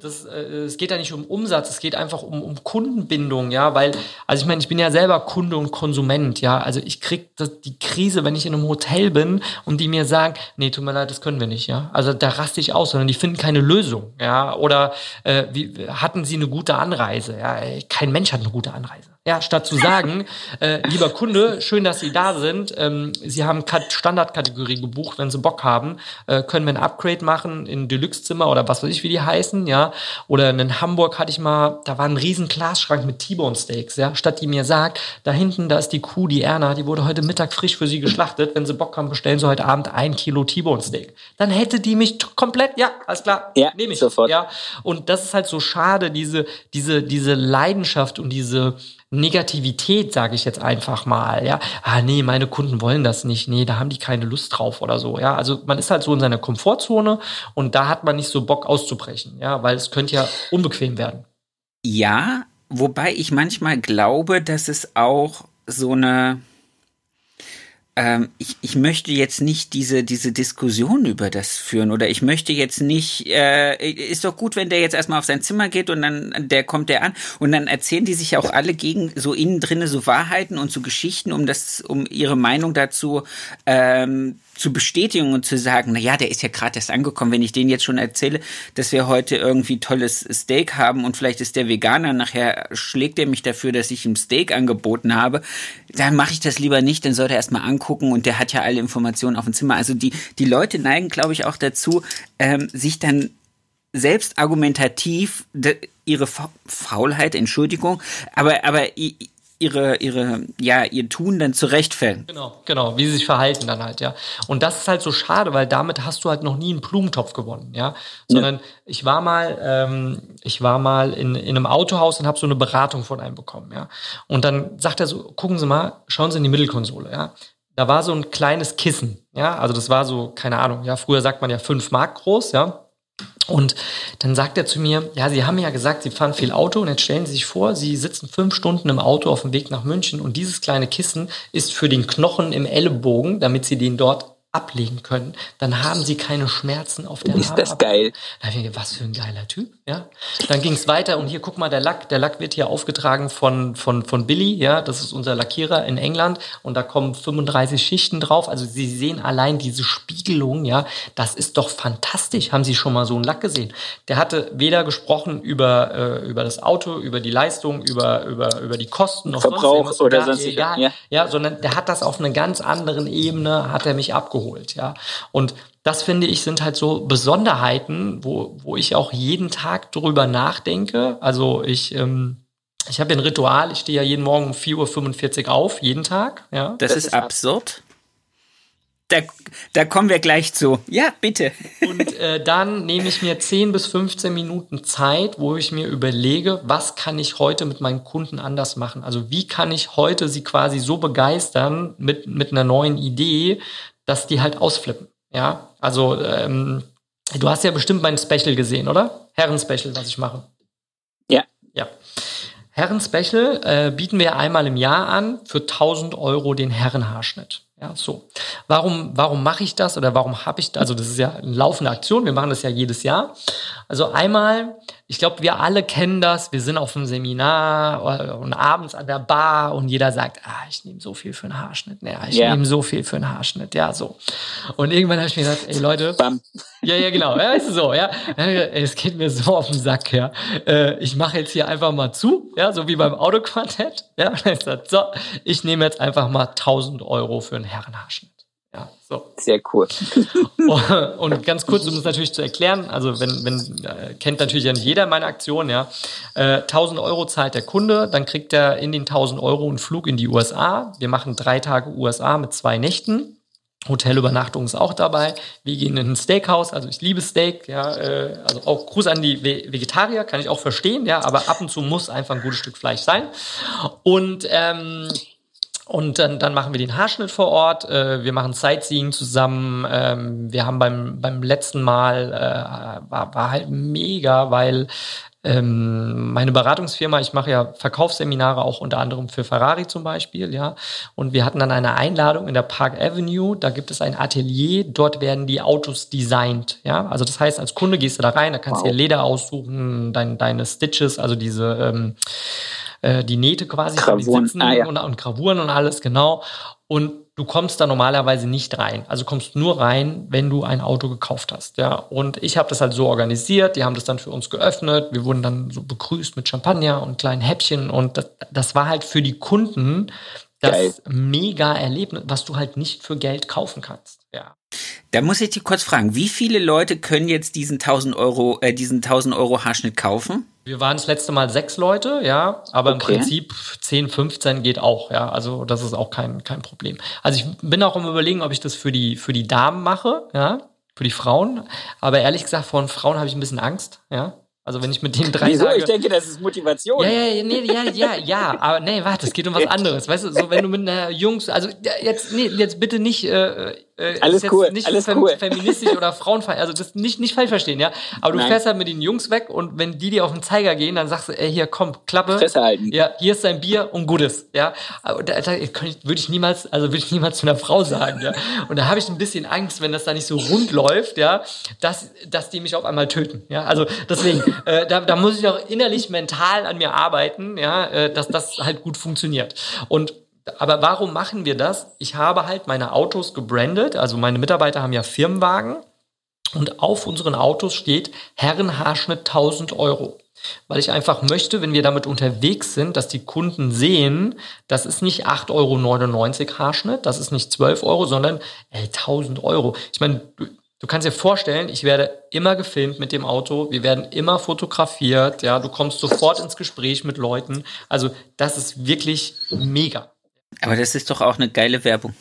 das äh, es geht ja nicht um Umsatz, es geht einfach um, um Kundenbindung, ja, weil, also ich meine, ich bin ja selber Kunde und Konsument, ja, also ich krieg das, die Krise, wenn ich in einem Hotel bin und die mir sagen, nee, tut mir leid, das können wir nicht, ja, also da raste ich aus, sondern die finden keine Lösung, ja, oder oder äh, wie, hatten Sie eine gute Anreise? Ja, kein Mensch hat eine gute Anreise. Ja, statt zu sagen, äh, lieber Kunde, schön, dass Sie da sind. Ähm, Sie haben Standardkategorie gebucht, wenn Sie Bock haben, äh, können wir ein Upgrade machen in Deluxe-Zimmer oder was weiß ich, wie die heißen, ja. Oder in Hamburg hatte ich mal, da war ein riesen Glasschrank mit T-Bone Steaks, ja. Statt die mir sagt, da hinten, da ist die Kuh, die Erna, die wurde heute Mittag frisch für Sie geschlachtet. Wenn Sie Bock haben, bestellen Sie heute Abend ein Kilo T-Bone Steak. Dann hätte die mich komplett, ja, alles klar, ja, nehme ich sofort. Ja. Und das ist halt so schade, diese, diese, diese Leidenschaft und diese, Negativität, sage ich jetzt einfach mal, ja, ah nee, meine Kunden wollen das nicht, nee, da haben die keine Lust drauf oder so, ja, also man ist halt so in seiner Komfortzone und da hat man nicht so Bock auszubrechen, ja, weil es könnte ja unbequem werden. Ja, wobei ich manchmal glaube, dass es auch so eine ähm, ich, ich möchte jetzt nicht diese, diese Diskussion über das führen oder ich möchte jetzt nicht, äh, ist doch gut, wenn der jetzt erstmal auf sein Zimmer geht und dann der kommt der an. Und dann erzählen die sich ja. auch alle gegen so innen drinne so Wahrheiten und so Geschichten, um das, um ihre Meinung dazu ähm, zu bestätigen und zu sagen, na ja, der ist ja gerade erst angekommen, wenn ich denen jetzt schon erzähle, dass wir heute irgendwie tolles Steak haben und vielleicht ist der Veganer, nachher schlägt er mich dafür, dass ich ihm Steak angeboten habe, dann mache ich das lieber nicht, dann soll er erstmal angucken und der hat ja alle Informationen auf dem Zimmer. Also die, die Leute neigen, glaube ich, auch dazu, ähm, sich dann selbst argumentativ ihre Faulheit, Entschuldigung, aber, aber ihre, ihre, ja, ihr Tun dann zurechtfällen. Genau, genau, wie sie sich verhalten dann halt, ja. Und das ist halt so schade, weil damit hast du halt noch nie einen Blumentopf gewonnen, ja. Sondern ja. ich war mal, ähm, ich war mal in, in einem Autohaus und habe so eine Beratung von einem bekommen, ja. Und dann sagt er so, gucken Sie mal, schauen Sie in die Mittelkonsole, ja. Da war so ein kleines Kissen, ja. Also das war so, keine Ahnung, ja. Früher sagt man ja fünf Mark groß, ja. Und dann sagt er zu mir, ja, Sie haben ja gesagt, Sie fahren viel Auto. Und jetzt stellen Sie sich vor, Sie sitzen fünf Stunden im Auto auf dem Weg nach München. Und dieses kleine Kissen ist für den Knochen im Ellenbogen, damit Sie den dort ablegen können, dann haben sie keine Schmerzen auf der Ist das geil? Da ich gedacht, was für ein geiler Typ, ja. Dann ging es weiter und hier guck mal der Lack, der Lack wird hier aufgetragen von von von Billy, ja, das ist unser Lackierer in England und da kommen 35 Schichten drauf, also Sie sehen allein diese Spiegelung, ja, das ist doch fantastisch. Haben Sie schon mal so einen Lack gesehen? Der hatte weder gesprochen über äh, über das Auto, über die Leistung, über über über die Kosten noch Verbrauch sonst oder sonst egal, ja. ja, sondern der hat das auf einer ganz anderen Ebene hat er mich abgeholt abgeholt, ja. Und das finde ich sind halt so Besonderheiten, wo, wo ich auch jeden Tag drüber nachdenke. Also ich, ähm, ich habe ein Ritual, ich stehe ja jeden Morgen um 4.45 Uhr auf, jeden Tag. Ja. Das, das ist absurd. Da, da kommen wir gleich zu. Ja, bitte. Und äh, dann nehme ich mir 10 bis 15 Minuten Zeit, wo ich mir überlege, was kann ich heute mit meinen Kunden anders machen? Also wie kann ich heute sie quasi so begeistern mit, mit einer neuen Idee, dass die halt ausflippen. Ja, also ähm, du hast ja bestimmt mein Special gesehen, oder? Herren-Special, was ich mache. Ja. Ja. Herren-Special äh, bieten wir einmal im Jahr an für 1000 Euro den Herrenhaarschnitt. Ja, so. Warum, warum mache ich das oder warum habe ich das? Also das ist ja eine laufende Aktion. Wir machen das ja jedes Jahr. Also einmal, ich glaube, wir alle kennen das. Wir sind auf einem Seminar und abends an der Bar und jeder sagt, ah, ich nehme so viel für einen Haarschnitt. Ja, ich yeah. nehme so viel für einen Haarschnitt. Ja, so. Und irgendwann habe ich mir gesagt, ey Leute, Bam. ja, ja, genau, ja, ist so, ja. Es geht mir so auf den Sack, ja. Äh, ich mache jetzt hier einfach mal zu, ja, so wie beim Autoquartett. Ja, ich gesagt, so, ich nehme jetzt einfach mal 1000 Euro für einen Herrenhaarschnitt. Ja, so. Sehr cool. und ganz kurz, um es natürlich zu erklären, also wenn, wenn äh, kennt natürlich ja nicht jeder meine Aktion, ja. Äh, 1000 Euro zahlt der Kunde, dann kriegt er in den 1000 Euro einen Flug in die USA. Wir machen drei Tage USA mit zwei Nächten. Hotelübernachtung ist auch dabei. Wir gehen in ein Steakhouse, also ich liebe Steak, ja, äh, also auch Gruß an die Vegetarier, kann ich auch verstehen, ja, aber ab und zu muss einfach ein gutes Stück Fleisch sein. Und ähm, und dann, dann machen wir den Haarschnitt vor Ort. Äh, wir machen Sightseeing zusammen. Ähm, wir haben beim, beim letzten Mal, äh, war, war halt mega, weil ähm, meine Beratungsfirma, ich mache ja Verkaufsseminare auch unter anderem für Ferrari zum Beispiel, ja. Und wir hatten dann eine Einladung in der Park Avenue. Da gibt es ein Atelier. Dort werden die Autos designt, ja. Also das heißt, als Kunde gehst du da rein, da kannst du wow. dir Leder aussuchen, dein, deine Stitches, also diese ähm, äh, die Nähte quasi Gravuren. Sitzen ah, ja. und, und Gravuren und alles, genau. Und du kommst da normalerweise nicht rein. Also kommst nur rein, wenn du ein Auto gekauft hast. Ja, und ich habe das halt so organisiert. Die haben das dann für uns geöffnet. Wir wurden dann so begrüßt mit Champagner und kleinen Häppchen und das, das war halt für die Kunden das Geil. mega Erlebnis, was du halt nicht für Geld kaufen kannst. Ja. Da muss ich dich kurz fragen, wie viele Leute können jetzt diesen 1000 Euro, äh, diesen 1000 Euro Haarschnitt kaufen? Wir waren das letzte Mal sechs Leute, ja, aber okay. im Prinzip 10, 15 geht auch, ja. Also das ist auch kein, kein Problem. Also ich bin auch im Überlegen, ob ich das für die, für die Damen mache, ja, für die Frauen. Aber ehrlich gesagt, vor Frauen habe ich ein bisschen Angst, ja. Also wenn ich mit denen drei Wieso? Tage... Ich denke, das ist Motivation. Ja, ja, nee, ja, ja, ja, aber nee, warte, es geht um was anderes. Weißt du, so wenn du mit einer Jungs, also jetzt, nee, jetzt bitte nicht äh, äh, alles cool, nicht alles fem cool. feministisch oder frauenfeindlich, also das nicht, nicht falsch verstehen, ja. Aber du Nein. fährst halt mit den Jungs weg und wenn die dir auf den Zeiger gehen, dann sagst du, ey, hier, komm, Klappe. Fresse halten. Ja, hier ist dein Bier und Gutes, ja. Aber da, da würde ich niemals, also würde ich niemals zu einer Frau sagen, ja. Und da habe ich ein bisschen Angst, wenn das da nicht so rund läuft, ja, dass, dass die mich auf einmal töten, ja. Also deswegen, äh, da, da muss ich auch innerlich mental an mir arbeiten, ja, äh, dass das halt gut funktioniert. Und aber warum machen wir das? Ich habe halt meine Autos gebrandet, also meine Mitarbeiter haben ja Firmenwagen und auf unseren Autos steht Herrenhaarschnitt 1000 Euro. Weil ich einfach möchte, wenn wir damit unterwegs sind, dass die Kunden sehen, das ist nicht 8,99 Euro Haarschnitt, das ist nicht 12 Euro, sondern ey, 1000 Euro. Ich meine, du, du kannst dir vorstellen, ich werde immer gefilmt mit dem Auto, wir werden immer fotografiert, ja, du kommst sofort ins Gespräch mit Leuten. Also das ist wirklich mega. Aber das ist doch auch eine geile Werbung.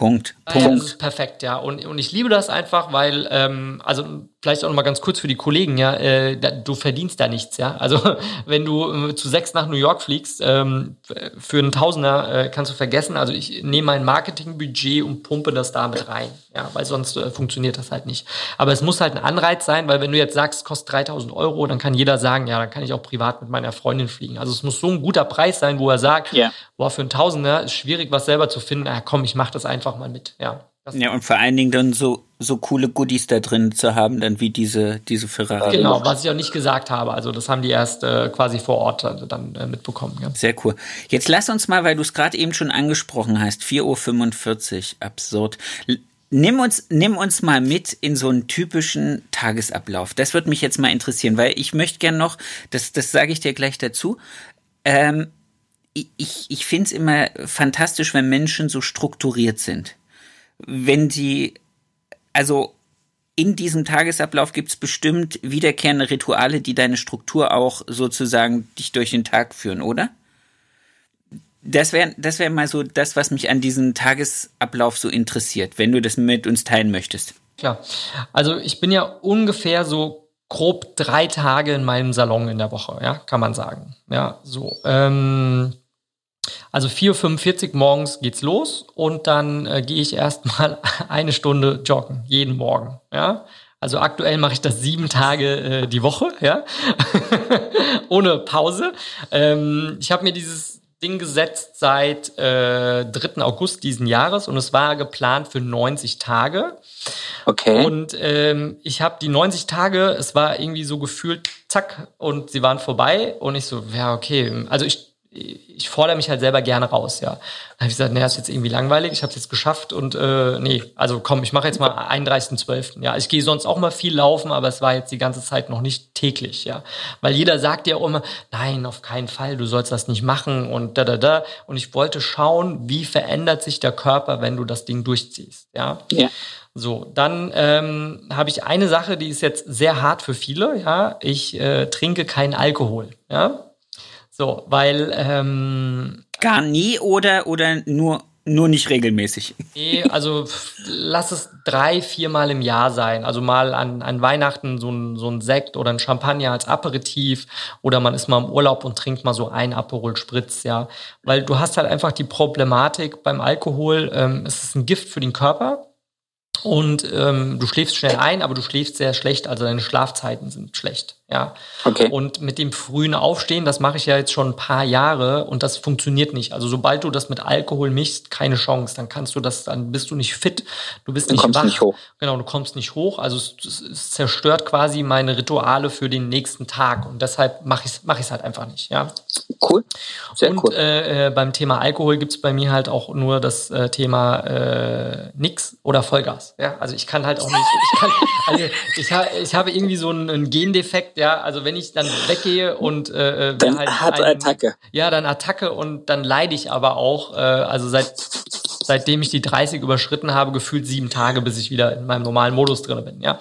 Punkt. Punkt. Ja, das ist perfekt, ja. Und, und ich liebe das einfach, weil, ähm, also vielleicht auch noch mal ganz kurz für die Kollegen, ja, äh, da, du verdienst da nichts, ja. Also wenn du äh, zu sechs nach New York fliegst, ähm, für einen Tausender äh, kannst du vergessen. Also ich nehme mein Marketingbudget und pumpe das damit rein, ja, weil sonst äh, funktioniert das halt nicht. Aber es muss halt ein Anreiz sein, weil wenn du jetzt sagst, es kostet 3000 Euro, dann kann jeder sagen, ja, dann kann ich auch privat mit meiner Freundin fliegen. Also es muss so ein guter Preis sein, wo er sagt, yeah. boah, für einen Tausender ist schwierig, was selber zu finden. Ja, komm, ich mach das einfach mal mit, ja. Ja, und vor allen Dingen dann so, so coole Goodies da drin zu haben, dann wie diese, diese Ferrari. Genau, was ich auch nicht gesagt habe. Also das haben die erst äh, quasi vor Ort dann, dann äh, mitbekommen. Ja. Sehr cool. Jetzt lass uns mal, weil du es gerade eben schon angesprochen hast, 4.45 Uhr, absurd. Nimm uns, nimm uns mal mit in so einen typischen Tagesablauf. Das würde mich jetzt mal interessieren, weil ich möchte gern noch, das, das sage ich dir gleich dazu, ähm, ich, ich finde es immer fantastisch, wenn Menschen so strukturiert sind wenn sie, also in diesem Tagesablauf gibt es bestimmt wiederkehrende Rituale, die deine Struktur auch sozusagen dich durch den Tag führen, oder? Das wäre das wär mal so das, was mich an diesem Tagesablauf so interessiert, wenn du das mit uns teilen möchtest. Klar. Also ich bin ja ungefähr so grob drei Tage in meinem Salon in der Woche, ja, kann man sagen. Ja, so. Ähm, also 4.45 Uhr morgens geht's los und dann äh, gehe ich erstmal eine Stunde joggen, jeden Morgen. Ja? Also aktuell mache ich das sieben Tage äh, die Woche, ja, ohne Pause. Ähm, ich habe mir dieses Ding gesetzt seit äh, 3. August diesen Jahres und es war geplant für 90 Tage. Okay. Und ähm, ich habe die 90 Tage, es war irgendwie so gefühlt, zack, und sie waren vorbei. Und ich so, ja, okay. Also ich ich fordere mich halt selber gerne raus, ja. Dann habe ich gesagt, naja, ist jetzt irgendwie langweilig, ich habe es jetzt geschafft und äh, nee, also komm, ich mache jetzt mal 31.12. Ja, ich gehe sonst auch mal viel laufen, aber es war jetzt die ganze Zeit noch nicht täglich, ja. Weil jeder sagt ja immer, nein, auf keinen Fall, du sollst das nicht machen und da, da, da. Und ich wollte schauen, wie verändert sich der Körper, wenn du das Ding durchziehst, ja. Ja. So, dann ähm, habe ich eine Sache, die ist jetzt sehr hart für viele, ja. Ich äh, trinke keinen Alkohol, ja. So, weil ähm, Gar nie oder, oder nur, nur nicht regelmäßig? Nee, also lass es drei, viermal im Jahr sein. Also mal an, an Weihnachten so ein, so ein Sekt oder ein Champagner als Aperitif oder man ist mal im Urlaub und trinkt mal so ein Aperol Spritz, ja. Weil du hast halt einfach die Problematik beim Alkohol, ähm, es ist ein Gift für den Körper und ähm, du schläfst schnell ein, aber du schläfst sehr schlecht, also deine Schlafzeiten sind schlecht. Ja. Okay. Und mit dem frühen Aufstehen, das mache ich ja jetzt schon ein paar Jahre und das funktioniert nicht. Also sobald du das mit Alkohol mischst, keine Chance. Dann kannst du das, dann bist du nicht fit, du bist Du nicht kommst wach. nicht hoch. Genau, du kommst nicht hoch. Also es, es, es zerstört quasi meine Rituale für den nächsten Tag und deshalb mache ich es mach ich's halt einfach nicht. Ja. Cool. Sehr und cool. äh, äh, beim Thema Alkohol gibt's bei mir halt auch nur das äh, Thema äh, nix oder Vollgas. Ja, also ich kann halt auch nicht. Ich, kann, also ich, ha, ich habe irgendwie so einen, einen Gendefekt. Ja, also wenn ich dann weggehe und äh, äh, Dann halt harte ein- Attacke. Ja, dann Attacke und dann leide ich aber auch. Äh, also seit seitdem ich die 30 überschritten habe, gefühlt sieben Tage, bis ich wieder in meinem normalen Modus drin bin. Ja,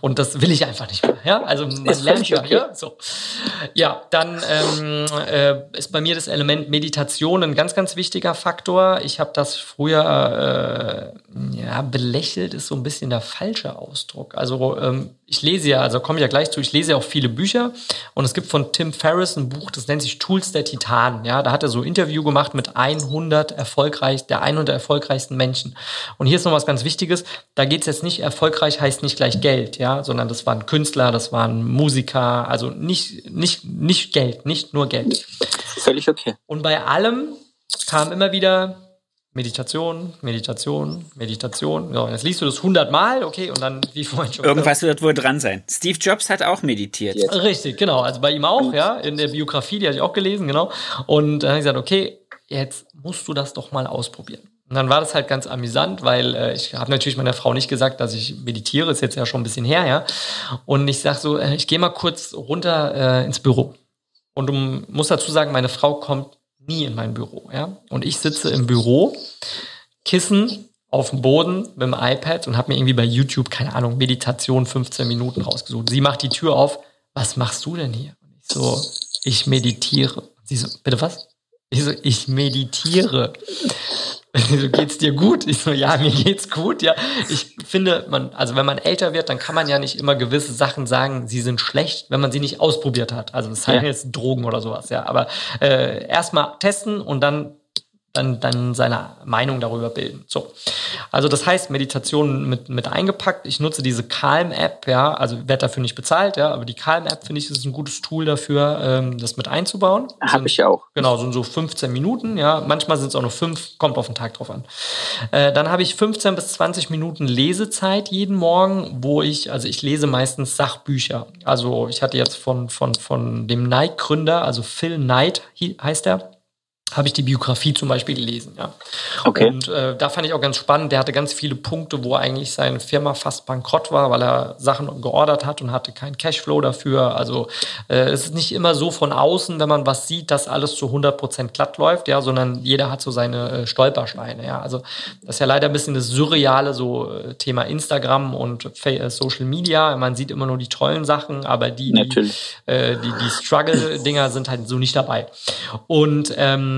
und das will ich einfach nicht mehr. Ja, also man Ist lernt ja. okay. Ja, so. Ja, dann ähm, äh, ist bei mir das Element Meditation ein ganz, ganz wichtiger Faktor. Ich habe das früher, äh, ja, belächelt ist so ein bisschen der falsche Ausdruck. Also ähm, ich lese ja, also komme ich ja gleich zu, ich lese ja auch viele Bücher und es gibt von Tim Ferriss ein Buch, das nennt sich Tools der Titanen. Ja, da hat er so ein Interview gemacht mit 100 erfolgreich, der 100 erfolgreichsten Menschen. Und hier ist noch was ganz Wichtiges. Da geht es jetzt nicht, erfolgreich heißt nicht gleich Geld, ja, sondern das waren Künstler, das waren Musiker, also nicht, nicht, nicht Geld, nicht nur Geld. Völlig okay. Und bei allem kam immer wieder Meditation, Meditation, Meditation. So, jetzt liest du das hundertmal, okay, und dann, wie vorhin schon Irgendwas wird wohl dran sein. Steve Jobs hat auch meditiert. gesagt. Richtig, genau. Also bei ihm auch, ja, in der Biografie, die hatte ich auch gelesen, genau. Und dann habe ich gesagt, okay, jetzt musst du das doch mal ausprobieren. Und dann war das halt ganz amüsant, weil äh, ich habe natürlich meiner Frau nicht gesagt, dass ich meditiere, ist jetzt ja schon ein bisschen her, ja. Und ich sag so, äh, ich gehe mal kurz runter äh, ins Büro. Und du musst dazu sagen, meine Frau kommt nie in mein Büro, ja. Und ich sitze im Büro, Kissen auf dem Boden mit dem iPad und habe mir irgendwie bei YouTube, keine Ahnung, Meditation 15 Minuten rausgesucht. Sie macht die Tür auf. Was machst du denn hier? Und ich so, ich meditiere. Sie so, bitte was? Ich so, ich meditiere. So, geht's dir gut? Ich so, ja, mir geht's gut, ja. Ich finde, man, also wenn man älter wird, dann kann man ja nicht immer gewisse Sachen sagen, sie sind schlecht, wenn man sie nicht ausprobiert hat. Also das heißt Ja. jetzt Drogen oder sowas, ja. Aber äh, erstmal testen und dann dann, dann seine Meinung darüber bilden. So. Also das heißt, Meditation mit, mit eingepackt. Ich nutze diese Calm-App, ja, also werde dafür nicht bezahlt, ja, aber die Calm-App finde ich ist ein gutes Tool dafür, ähm, das mit einzubauen. Habe ich auch. Genau, so, so 15 Minuten, ja. Manchmal sind es auch nur fünf, kommt auf den Tag drauf an. Äh, dann habe ich 15 bis 20 Minuten Lesezeit jeden Morgen, wo ich, also ich lese meistens Sachbücher. Also ich hatte jetzt von, von, von dem Nike-Gründer, also Phil Knight heißt er, habe ich die Biografie zum Beispiel gelesen, ja. Okay. Und äh, da fand ich auch ganz spannend, der hatte ganz viele Punkte, wo eigentlich seine Firma fast bankrott war, weil er Sachen geordert hat und hatte keinen Cashflow dafür. Also äh, es ist nicht immer so von außen, wenn man was sieht, dass alles zu 100% glatt läuft, ja, sondern jeder hat so seine äh, Stolpersteine, ja. Also das ist ja leider ein bisschen das Surreale, so äh, Thema Instagram und äh, Social Media. Man sieht immer nur die tollen Sachen, aber die, die Natürlich. äh, die, die Struggle-Dinger sind halt so nicht dabei. Und ähm,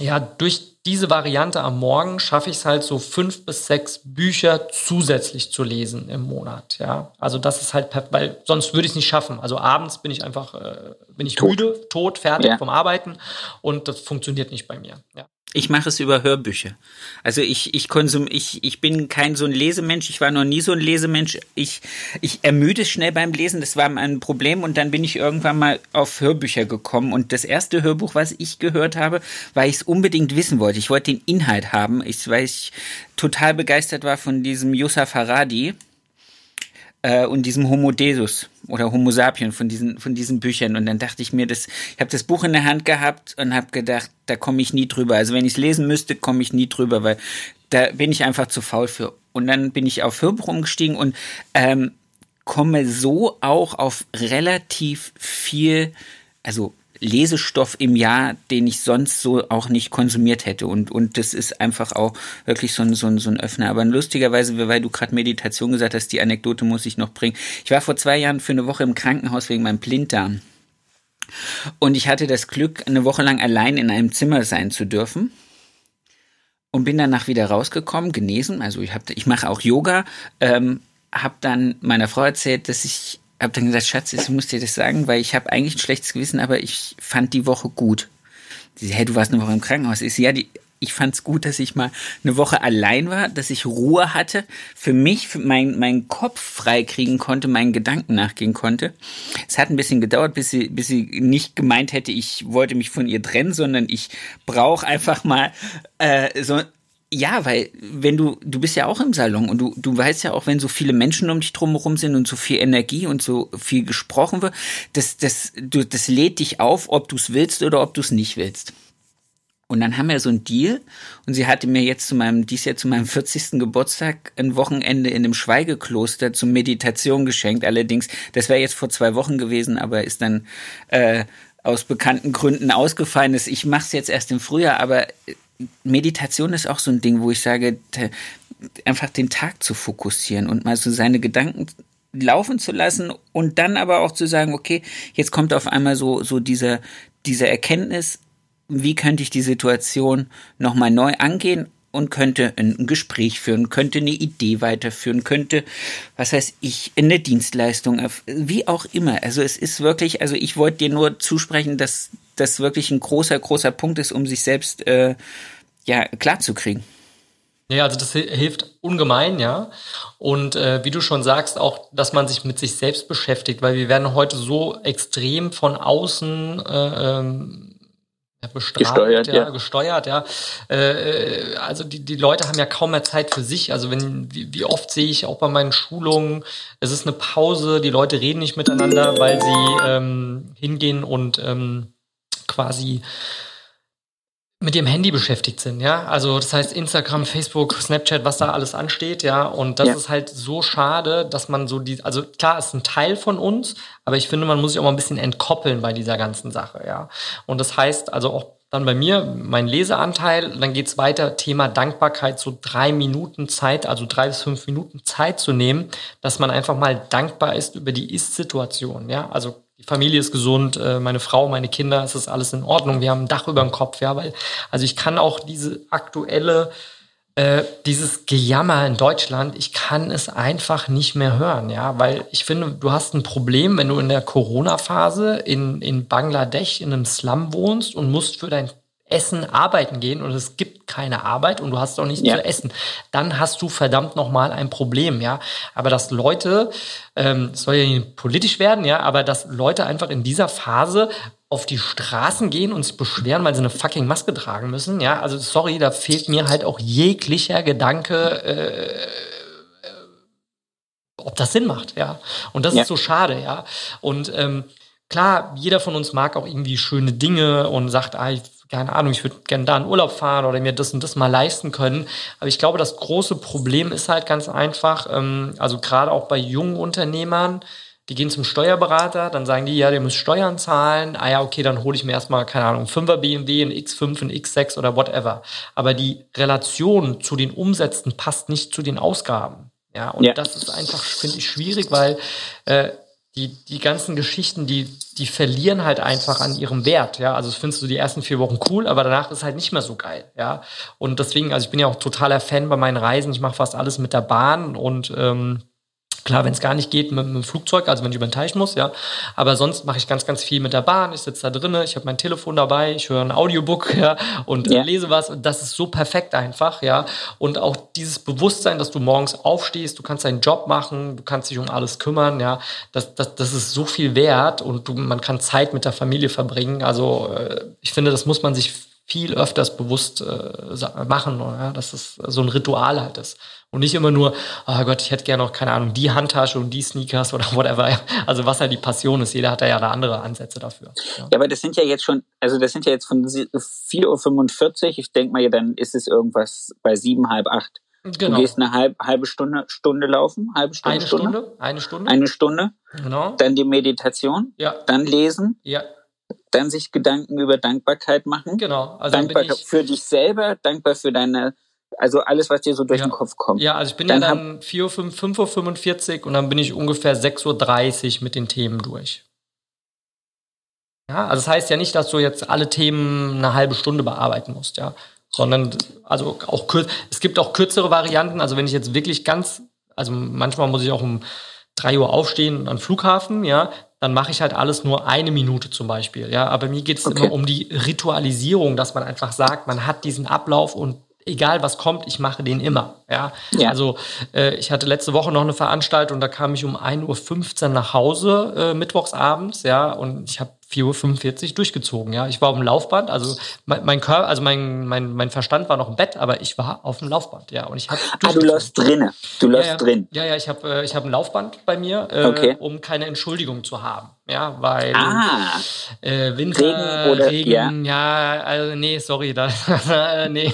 ja, durch diese Variante am Morgen schaffe ich es halt so fünf bis sechs Bücher zusätzlich zu lesen im Monat. Ja, also das ist halt, weil sonst würde ich es nicht schaffen. Also abends bin ich einfach, äh, bin ich Tot. müde, tot, fertig Ja. vom Arbeiten und das funktioniert nicht bei mir. Ja. Ich mache es über Hörbücher. Also ich, ich konsum, ich, ich bin kein so ein Lesemensch. Ich war noch nie so ein Lesemensch. Ich, ich ermüde schnell beim Lesen. Das war ein Problem. Und dann bin ich irgendwann mal auf Hörbücher gekommen. Und das erste Hörbuch, was ich gehört habe, weil ich es unbedingt wissen wollte. Ich wollte den Inhalt haben. Ich, weil ich total begeistert war von diesem Yusuf Faradi äh, und diesem Homo Deus oder Homo Sapien von diesen von diesen Büchern und dann dachte ich mir, das ich habe das Buch in der Hand gehabt und habe gedacht, da komme ich nie drüber. Also wenn ich es lesen müsste, komme ich nie drüber, weil da bin ich einfach zu faul für. Und dann bin ich auf Hörbuch umgestiegen und ähm, komme so auch auf relativ viel, also Lesestoff im Jahr, den ich sonst so auch nicht konsumiert hätte. Und, und das ist einfach auch wirklich so ein, so ein, so ein Öffner. Aber lustigerweise, weil du gerade Meditation gesagt hast, die Anekdote muss ich noch bringen. Ich war vor zwei Jahren für eine Woche im Krankenhaus wegen meinem Blinddarm. Und ich hatte das Glück, eine Woche lang allein in einem Zimmer sein zu dürfen. Und bin danach wieder rausgekommen, genesen. Also ich, ich mache auch Yoga. Ähm, habe dann meiner Frau erzählt, dass ich habe dann gesagt, Schatz, ich muss dir das sagen, weil ich habe eigentlich ein schlechtes Gewissen, aber ich fand die Woche gut. Sie, hey, du warst eine Woche im Krankenhaus. Ich, ja, die, ich fand es gut, dass ich mal eine Woche allein war, dass ich Ruhe hatte, für mich für mein, meinen Kopf freikriegen konnte, meinen Gedanken nachgehen konnte. Es hat ein bisschen gedauert, bis sie, bis sie nicht gemeint hätte, ich wollte mich von ihr trennen, sondern ich brauche einfach mal äh, so ja, weil wenn du, du bist ja auch im Salon und du, du weißt ja auch, wenn so viele Menschen um dich drumherum sind und so viel Energie und so viel gesprochen wird, das, das, du, das lädt dich auf, ob du es willst oder ob du es nicht willst. Und dann haben wir so ein Deal und sie hatte mir jetzt zu meinem, dies Jahr zu meinem 40. Geburtstag ein Wochenende in einem Schweigekloster zur Meditation geschenkt. Allerdings, das wäre jetzt vor zwei Wochen gewesen, aber ist dann äh, aus bekannten Gründen ausgefallen. Ich mache es jetzt erst im Frühjahr, aber Meditation ist auch so ein Ding, wo ich sage, einfach den Tag zu fokussieren und mal so seine Gedanken laufen zu lassen und dann aber auch zu sagen, okay, jetzt kommt auf einmal so, so diese, diese Erkenntnis, wie könnte ich die Situation nochmal neu angehen und könnte ein Gespräch führen, könnte eine Idee weiterführen, könnte, was heißt ich, eine Dienstleistung, wie auch immer. Also es ist wirklich, also ich wollte dir nur zusprechen, dass das wirklich ein großer, großer Punkt ist, um sich selbst äh, ja klar zu kriegen. Ja, also das hilft ungemein, ja. Und äh, wie du schon sagst, auch, dass man sich mit sich selbst beschäftigt, weil wir werden heute so extrem von außen äh, ähm, bestraft, gesteuert, ja, ja. gesteuert, ja. Äh, also die, die Leute haben ja kaum mehr Zeit für sich. Also wenn, wie, wie oft sehe ich auch bei meinen Schulungen, es ist eine Pause, die Leute reden nicht miteinander, weil sie ähm, hingehen und ähm, quasi mit ihrem Handy beschäftigt sind, ja. Also das heißt Instagram, Facebook, Snapchat, was da alles ansteht, ja. Und das ja. ist halt so schade, dass man so die, also klar, ist ein Teil von uns, aber ich finde, man muss sich auch mal ein bisschen entkoppeln bei dieser ganzen Sache, ja. Und das heißt, also auch dann bei mir, mein Leseanteil, dann geht's weiter, Thema Dankbarkeit, so drei Minuten Zeit, also drei bis fünf Minuten Zeit zu nehmen, dass man einfach mal dankbar ist über die Ist-Situation, ja. Also die Familie ist gesund, äh, meine Frau, meine Kinder, es ist alles in Ordnung, wir haben ein Dach über dem Kopf, ja, weil, also ich kann auch diese aktuelle, äh, dieses Gejammer in Deutschland, ich kann es einfach nicht mehr hören, ja, weil ich finde, du hast ein Problem, wenn du in der Corona-Phase in, in Bangladesch in einem Slum wohnst und musst für dein Essen arbeiten gehen und es gibt keine Arbeit und du hast auch nichts ja. zu essen, dann hast du verdammt nochmal ein Problem, ja. Aber dass Leute, ähm, soll ja nicht politisch werden, ja, aber dass Leute einfach in dieser Phase auf die Straßen gehen und sich beschweren, weil sie eine fucking Maske tragen müssen, ja, also sorry, da fehlt mir halt auch jeglicher Gedanke, äh, ob das Sinn macht, ja. Und das ja. ist so schade, ja. Und ähm, klar, jeder von uns mag auch irgendwie schöne Dinge und sagt, ah, ich keine Ahnung, ich würde gerne da in Urlaub fahren oder mir das und das mal leisten können. Aber ich glaube, das große Problem ist halt ganz einfach, ähm, also gerade auch bei jungen Unternehmern, die gehen zum Steuerberater, dann sagen die, ja, ihr müsst Steuern zahlen. Ah ja, okay, dann hole ich mir erstmal, keine Ahnung, 5er BMW, ein X5, ein X6 oder whatever. Aber die Relation zu den Umsätzen passt nicht zu den Ausgaben. Ja, und ja. das ist einfach, finde ich, schwierig, weil äh, die, die ganzen Geschichten, die, die verlieren halt einfach an ihrem Wert, ja. Also findest du die ersten vier Wochen cool, aber danach ist halt nicht mehr so geil, ja. Und deswegen, also ich bin ja auch totaler Fan bei meinen Reisen, ich mache fast alles mit der Bahn und ähm, Klar, wenn es gar nicht geht mit, mit dem Flugzeug, also wenn ich über den Teich muss, ja. Aber sonst mache ich ganz, ganz viel mit der Bahn. Ich sitze da drinnen, ich habe mein Telefon dabei, ich höre ein Audiobook, ja, und ja. lese was. Und das ist so perfekt einfach, ja. Und auch dieses Bewusstsein, dass du morgens aufstehst, du kannst deinen Job machen, du kannst dich um alles kümmern, ja. Das, das, das ist so viel wert und du, man kann Zeit mit der Familie verbringen. Also äh, ich finde, das muss man sich viel öfters bewusst äh, machen, ja, dass es so ein Ritual halt ist. Und nicht immer nur, oh Gott, ich hätte gerne noch, keine Ahnung, die Handtasche und die Sneakers oder whatever. Also was halt die Passion ist. Jeder hat da ja da andere Ansätze dafür. Ja. ja, aber das sind ja jetzt schon, also das sind ja jetzt von 4.45 Uhr. Ich denke mal, ja, dann ist es irgendwas bei sieben, halb acht. Genau. Du gehst eine halb, halbe Stunde, Stunde laufen, halbe Stunde, eine Stunde, Stunde, eine Stunde, eine Stunde. Genau. Dann die Meditation. Ja. Dann lesen. Ja dann sich Gedanken über Dankbarkeit machen. Genau. Also dankbar für dich selber, dankbar für deine, also alles, was dir so durch ja. den Kopf kommt. Ja, also ich bin dann ja dann 4 Uhr, 5, 5 Uhr 45 und dann bin ich ungefähr 6.30 Uhr mit den Themen durch. Ja, also das heißt ja nicht, dass du jetzt alle Themen eine halbe Stunde bearbeiten musst, ja. Sondern, also auch es gibt auch kürzere Varianten. Also wenn ich jetzt wirklich ganz, also manchmal muss ich auch um 3 Uhr aufstehen am Flughafen, ja, dann mache ich halt alles nur eine Minute zum Beispiel. Ja, aber mir geht es okay. immer um die Ritualisierung, dass man einfach sagt, man hat diesen Ablauf und egal was kommt, ich mache den immer. Ja, ja. also äh, ich hatte letzte Woche noch eine Veranstaltung, da kam ich um 1.15 Uhr nach Hause, äh, mittwochsabends, ja, und ich habe 4.45 Uhr durchgezogen, ja. Ich war auf dem Laufband, also mein, mein Körper, also mein, mein, mein Verstand war noch im Bett, aber ich war auf dem Laufband, ja. Und ich habe Ah, du läufst drinnen. Du läufst ja, ja. drin. Ja, ja, ich habe äh, ich hab ein Laufband bei mir, äh, okay. um keine Entschuldigung zu haben. Ja, weil ah, äh, Winter, Regen, oder, Regen ja. ja, also nee, sorry, da, nee,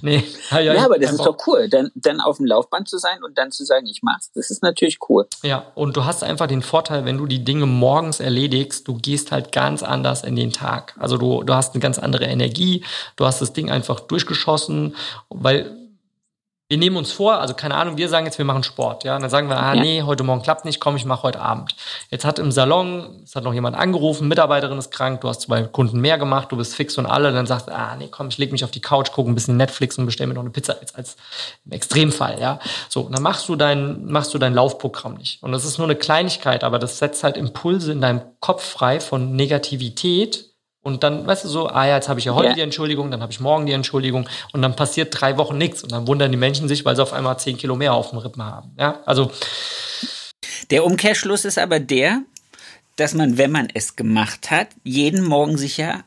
nee. Ja, ja aber das ist doch cool, dann, dann auf dem Laufband zu sein und dann zu sagen, ich mach's, das ist natürlich cool. Ja, und du hast einfach den Vorteil, wenn du die Dinge morgens erledigst, du gehst halt ganz anders in den Tag. Also du, du hast eine ganz andere Energie, du hast das Ding einfach durchgeschossen, weil wir nehmen uns vor, also keine Ahnung, wir sagen jetzt, wir machen Sport, ja, und dann sagen wir, ah, ja. nee, heute Morgen klappt nicht, komm, ich mache heute Abend. Jetzt hat im Salon, es hat noch jemand angerufen, Mitarbeiterin ist krank, du hast zwei Kunden mehr gemacht, du bist fix und alle, dann sagst du, ah, nee, komm, ich leg mich auf die Couch, gucke ein bisschen Netflix und bestell mir noch eine Pizza, jetzt als im Extremfall, ja. So, und dann machst du dein, machst du dein Laufprogramm nicht. Und das ist nur eine Kleinigkeit, aber das setzt halt Impulse in deinem Kopf frei von Negativität, und dann, weißt du, so, ah ja, jetzt habe ich ja heute yeah. die Entschuldigung, dann habe ich morgen die Entschuldigung und dann passiert drei Wochen nichts. Und dann wundern die Menschen sich, weil sie auf einmal zehn Kilo mehr auf dem Rippen haben. Ja, also. Der Umkehrschluss ist aber der, dass man, wenn man es gemacht hat, jeden Morgen sich ja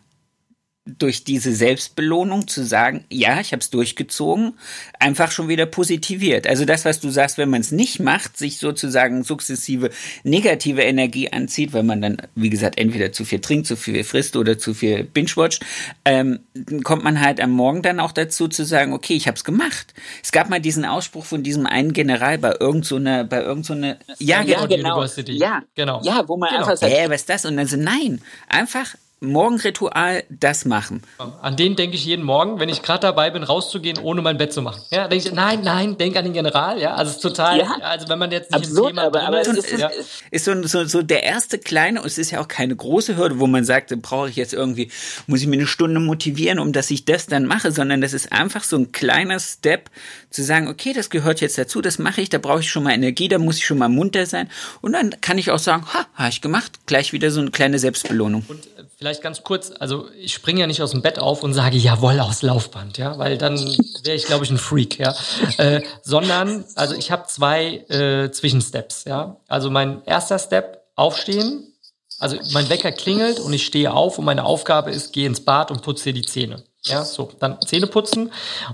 durch diese Selbstbelohnung zu sagen, ja, ich habe es durchgezogen, einfach schon wieder positiviert. Also das, was du sagst, wenn man es nicht macht, sich sozusagen sukzessive negative Energie anzieht, weil man dann, wie gesagt, entweder zu viel trinkt, zu viel frisst oder zu viel binge-watcht, ähm, kommt man halt am Morgen dann auch dazu zu sagen, okay, ich habe es gemacht. Es gab mal diesen Ausspruch von diesem einen General bei irgend so einer, bei irgend so ja, ja, genau, ja, genau, ja, wo man genau. einfach sagt, hä, was ist das? Und dann so, nein, einfach Morgenritual das machen. An den denke ich jeden Morgen, wenn ich gerade dabei bin, rauszugehen, ohne mein Bett zu machen. Ja, denke ich, nein, nein, denk an den General. Ja, also es ist total, ja, also wenn man jetzt nicht absurd, im Thema aber, aber ist, es ist, ja. ist so, so, so der erste kleine, und es ist ja auch keine große Hürde, wo man sagt, brauche ich jetzt irgendwie, muss ich mir eine Stunde motivieren, um dass ich das dann mache, sondern das ist einfach so ein kleiner Step, zu sagen, okay, das gehört jetzt dazu, das mache ich, da brauche ich schon mal Energie, da muss ich schon mal munter sein. Und dann kann ich auch sagen, ha, habe ich gemacht, gleich wieder so eine kleine Selbstbelohnung. Und vielleicht ganz kurz, also ich springe ja nicht aus dem Bett auf und sage, jawohl, aus Laufband, ja, weil dann wäre ich, glaube ich, ein Freak, ja. Äh, sondern, also ich habe zwei äh, Zwischensteps, ja. Also mein erster Step, aufstehen, also mein Wecker klingelt und ich stehe auf und meine Aufgabe ist, gehe ins Bad und putze die Zähne. Ja, so, dann Zähne putzen.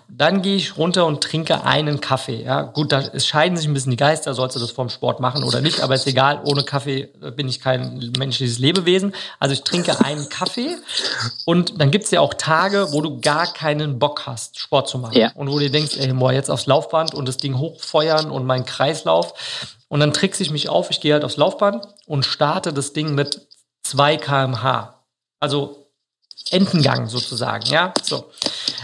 Dann gehe ich runter und trinke einen Kaffee. Ja, gut, da scheiden sich ein bisschen die Geister, sollst du das vorm Sport machen oder nicht, aber ist egal, ohne Kaffee äh, bin ich kein menschliches Lebewesen. Also ich trinke einen Kaffee und dann gibt's ja auch Tage, wo du gar keinen Bock hast, Sport zu machen. Ja. Und wo du dir denkst, ey, boah, jetzt aufs Laufband und das Ding hochfeuern und mein Kreislauf. Und dann trickse ich mich auf, ich gehe halt aufs Laufband und starte das Ding mit 2 kmh. Also Entengang sozusagen, ja, so.